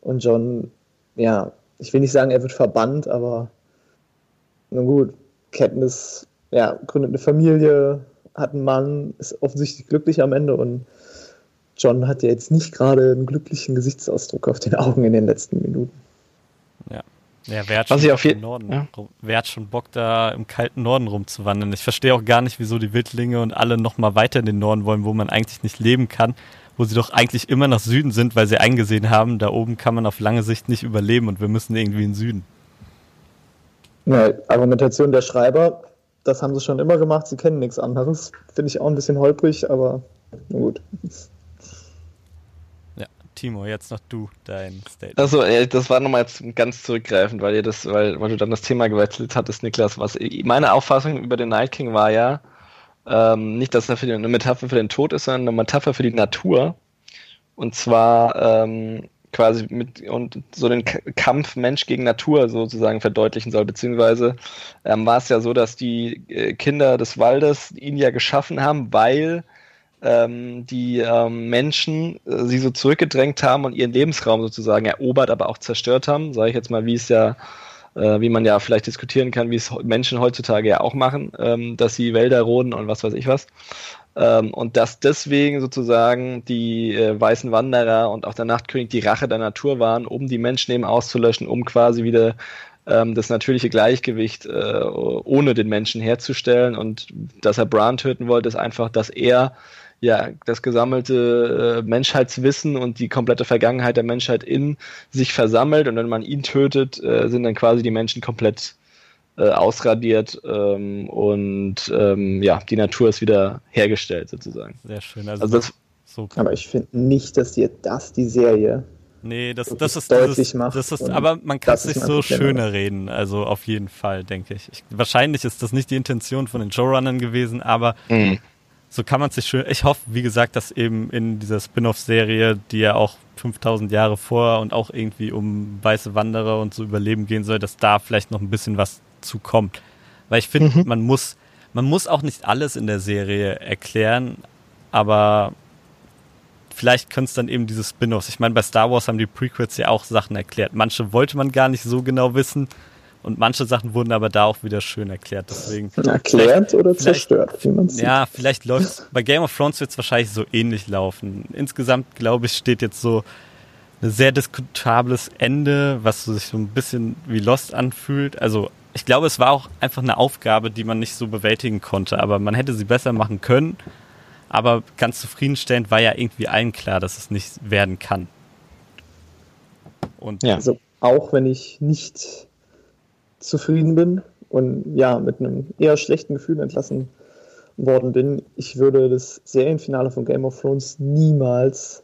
Und John, ja, ich will nicht sagen, er wird verbannt, aber nun gut, Katniss ja, gründet eine Familie, hat einen Mann, ist offensichtlich glücklich am Ende und John hat ja jetzt nicht gerade einen glücklichen Gesichtsausdruck auf den Augen in den letzten Minuten. Ja. Ja, wer hat, schon, viel, Norden, ja. wer hat schon Bock, da im kalten Norden rumzuwandern? Ich verstehe auch gar nicht, wieso die Wildlinge und alle nochmal weiter in den Norden wollen, wo man eigentlich nicht leben kann wo sie doch eigentlich immer nach Süden sind, weil sie eingesehen haben, da oben kann man auf lange Sicht nicht überleben und wir müssen irgendwie in den Süden. Ja, Argumentation der Schreiber, das haben sie schon immer gemacht, sie kennen nichts anderes. Finde ich auch ein bisschen holprig, aber na gut. Timo, jetzt noch du, dein Statement. Also, das war nochmal ganz zurückgreifend, weil ihr das, weil, weil du dann das Thema gewechselt hattest, Niklas. Was meine Auffassung über den Night King war ja, ähm, nicht, dass er für eine Metapher für den Tod ist, sondern eine Metapher für die Natur. Und zwar ähm, quasi mit und so den Kampf Mensch gegen Natur sozusagen verdeutlichen soll, beziehungsweise ähm, war es ja so, dass die äh, Kinder des Waldes ihn ja geschaffen haben, weil ähm, die ähm, Menschen äh, sie so zurückgedrängt haben und ihren Lebensraum sozusagen erobert, aber auch zerstört haben, sage ich jetzt mal, wie es ja äh, wie man ja vielleicht diskutieren kann, wie es Menschen heutzutage ja auch machen, ähm, dass sie Wälder roden und was weiß ich was. Ähm, und dass deswegen sozusagen die äh, weißen Wanderer und auch der Nachtkönig die Rache der Natur waren, um die Menschen eben auszulöschen, um quasi wieder ähm, das natürliche Gleichgewicht äh, ohne den Menschen herzustellen. Und dass er Bran töten wollte, ist einfach, dass er ja das gesammelte äh, Menschheitswissen und die komplette Vergangenheit der Menschheit in sich versammelt. Und wenn man ihn tötet, äh, sind dann quasi die Menschen komplett äh, ausradiert ähm, und ähm, ja, die Natur ist wieder hergestellt sozusagen. Sehr schön. Also, also das, so aber ich finde nicht, dass dir das die Serie Nee, das, das ist deutlich macht. Das ist, aber man kann es sich so schöner reden, also auf jeden Fall, denke ich. ich. Wahrscheinlich ist das nicht die Intention von den Showrunnern gewesen, aber mhm. So kann man sich schön. Ich hoffe, wie gesagt, dass eben in dieser Spin-off-Serie, die ja auch 5000 Jahre vor und auch irgendwie um weiße Wanderer und so Überleben gehen soll, dass da vielleicht noch ein bisschen was zukommt. Weil ich finde, mhm. man muss, man muss auch nicht alles in der Serie erklären, aber vielleicht können es dann eben diese Spin-offs. Ich meine, bei Star Wars haben die Prequels ja auch Sachen erklärt. Manche wollte man gar nicht so genau wissen und manche Sachen wurden aber da auch wieder schön erklärt. Deswegen erklärt oder zerstört, wie man Ja, vielleicht läuft [laughs] bei Game of Thrones wird es wahrscheinlich so ähnlich laufen. Insgesamt glaube ich steht jetzt so ein sehr diskutables Ende, was sich so ein bisschen wie Lost anfühlt. Also ich glaube, es war auch einfach eine Aufgabe, die man nicht so bewältigen konnte, aber man hätte sie besser machen können. Aber ganz zufriedenstellend war ja irgendwie allen klar, dass es nicht werden kann. Und ja. Also auch wenn ich nicht zufrieden bin und ja, mit einem eher schlechten Gefühl entlassen worden bin, ich würde das Serienfinale von Game of Thrones niemals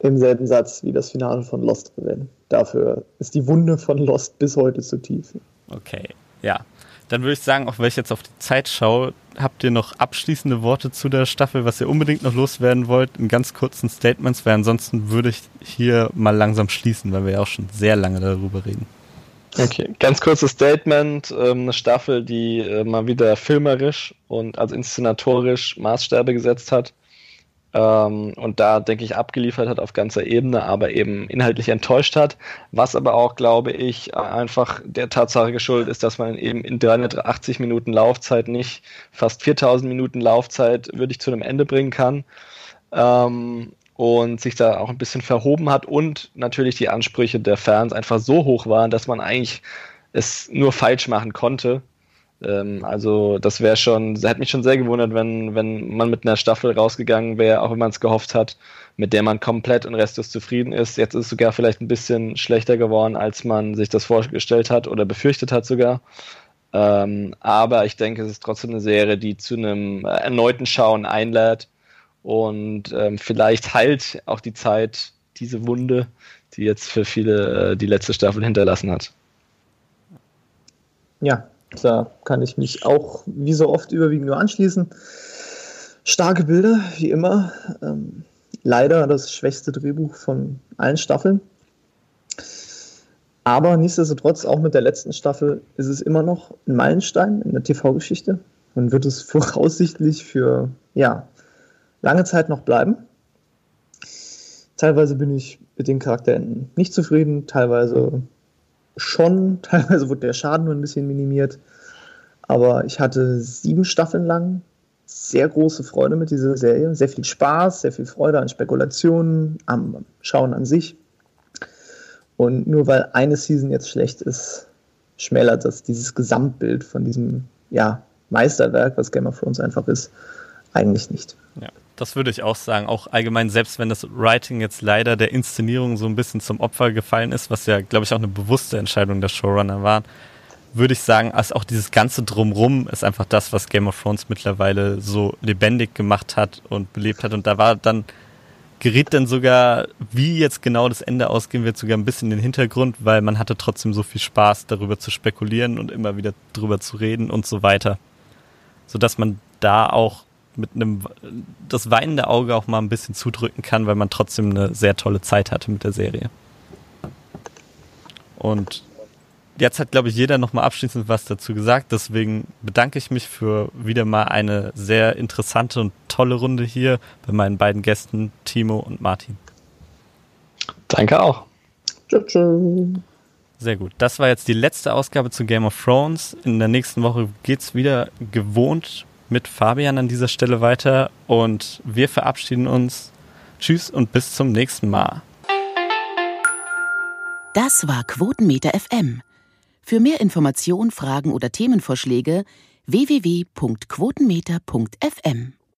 im selben Satz wie das Finale von Lost bewerten. Dafür ist die Wunde von Lost bis heute zu tief. Okay, ja. Dann würde ich sagen, auch wenn ich jetzt auf die Zeit schaue, habt ihr noch abschließende Worte zu der Staffel, was ihr unbedingt noch loswerden wollt, in ganz kurzen Statements, weil ansonsten würde ich hier mal langsam schließen, weil wir ja auch schon sehr lange darüber reden. Okay, ganz kurzes Statement. Ähm, eine Staffel, die äh, mal wieder filmerisch und also inszenatorisch Maßstäbe gesetzt hat. Ähm, und da, denke ich, abgeliefert hat auf ganzer Ebene, aber eben inhaltlich enttäuscht hat. Was aber auch, glaube ich, einfach der Tatsache geschuldet ist, dass man eben in 380 Minuten Laufzeit nicht fast 4000 Minuten Laufzeit wirklich zu einem Ende bringen kann. Ähm, und sich da auch ein bisschen verhoben hat und natürlich die Ansprüche der Fans einfach so hoch waren, dass man eigentlich es nur falsch machen konnte. Ähm, also das wäre schon, das hätte mich schon sehr gewundert, wenn, wenn man mit einer Staffel rausgegangen wäre, auch wenn man es gehofft hat, mit der man komplett und restlos zufrieden ist. Jetzt ist es sogar vielleicht ein bisschen schlechter geworden, als man sich das vorgestellt hat oder befürchtet hat sogar. Ähm, aber ich denke, es ist trotzdem eine Serie, die zu einem erneuten Schauen einlädt und ähm, vielleicht heilt auch die Zeit diese Wunde, die jetzt für viele äh, die letzte Staffel hinterlassen hat. Ja, da kann ich mich auch wie so oft überwiegend nur anschließen. Starke Bilder, wie immer. Ähm, leider das schwächste Drehbuch von allen Staffeln. Aber nichtsdestotrotz, auch mit der letzten Staffel ist es immer noch ein Meilenstein in der TV-Geschichte und wird es [laughs] voraussichtlich für ja, lange Zeit noch bleiben. Teilweise bin ich mit den Charakteren nicht zufrieden, teilweise schon. [laughs] Teilweise wurde der Schaden nur ein bisschen minimiert. Aber ich hatte sieben Staffeln lang sehr große Freude mit dieser Serie. Sehr viel Spaß, sehr viel Freude an Spekulationen, am Schauen an sich. Und nur weil eine Season jetzt schlecht ist, schmälert das dieses Gesamtbild von diesem ja, Meisterwerk, was Game of Thrones einfach ist, eigentlich nicht. Ja, das würde ich auch sagen. Auch allgemein, selbst wenn das Writing jetzt leider der Inszenierung so ein bisschen zum Opfer gefallen ist, was ja, glaube ich, auch eine bewusste Entscheidung der Showrunner war, würde ich sagen, als auch dieses ganze Drumrum ist einfach das, was Game of Thrones mittlerweile so lebendig gemacht hat und belebt hat. Und da war dann, geriet dann sogar, wie jetzt genau das Ende ausgehen wird, sogar ein bisschen in den Hintergrund, weil man hatte trotzdem so viel Spaß, darüber zu spekulieren und immer wieder drüber zu reden und so weiter. Sodass man da auch mit einem das weinende Auge auch mal ein bisschen zudrücken kann, weil man trotzdem eine sehr tolle Zeit hatte mit der Serie. Und jetzt hat, glaube ich, jeder nochmal abschließend was dazu gesagt. Deswegen bedanke ich mich für wieder mal eine sehr interessante und tolle Runde hier bei meinen beiden Gästen, Timo und Martin. Danke auch. Tschüss. Sehr gut. Das war jetzt die letzte Ausgabe zu Game of Thrones. In der nächsten Woche geht's wieder gewohnt mit Fabian an dieser Stelle weiter und wir verabschieden uns. Tschüss und bis zum nächsten Mal. Das war Quotenmeter FM. Für mehr Informationen, Fragen oder Themenvorschläge www.quotenmeter.fm.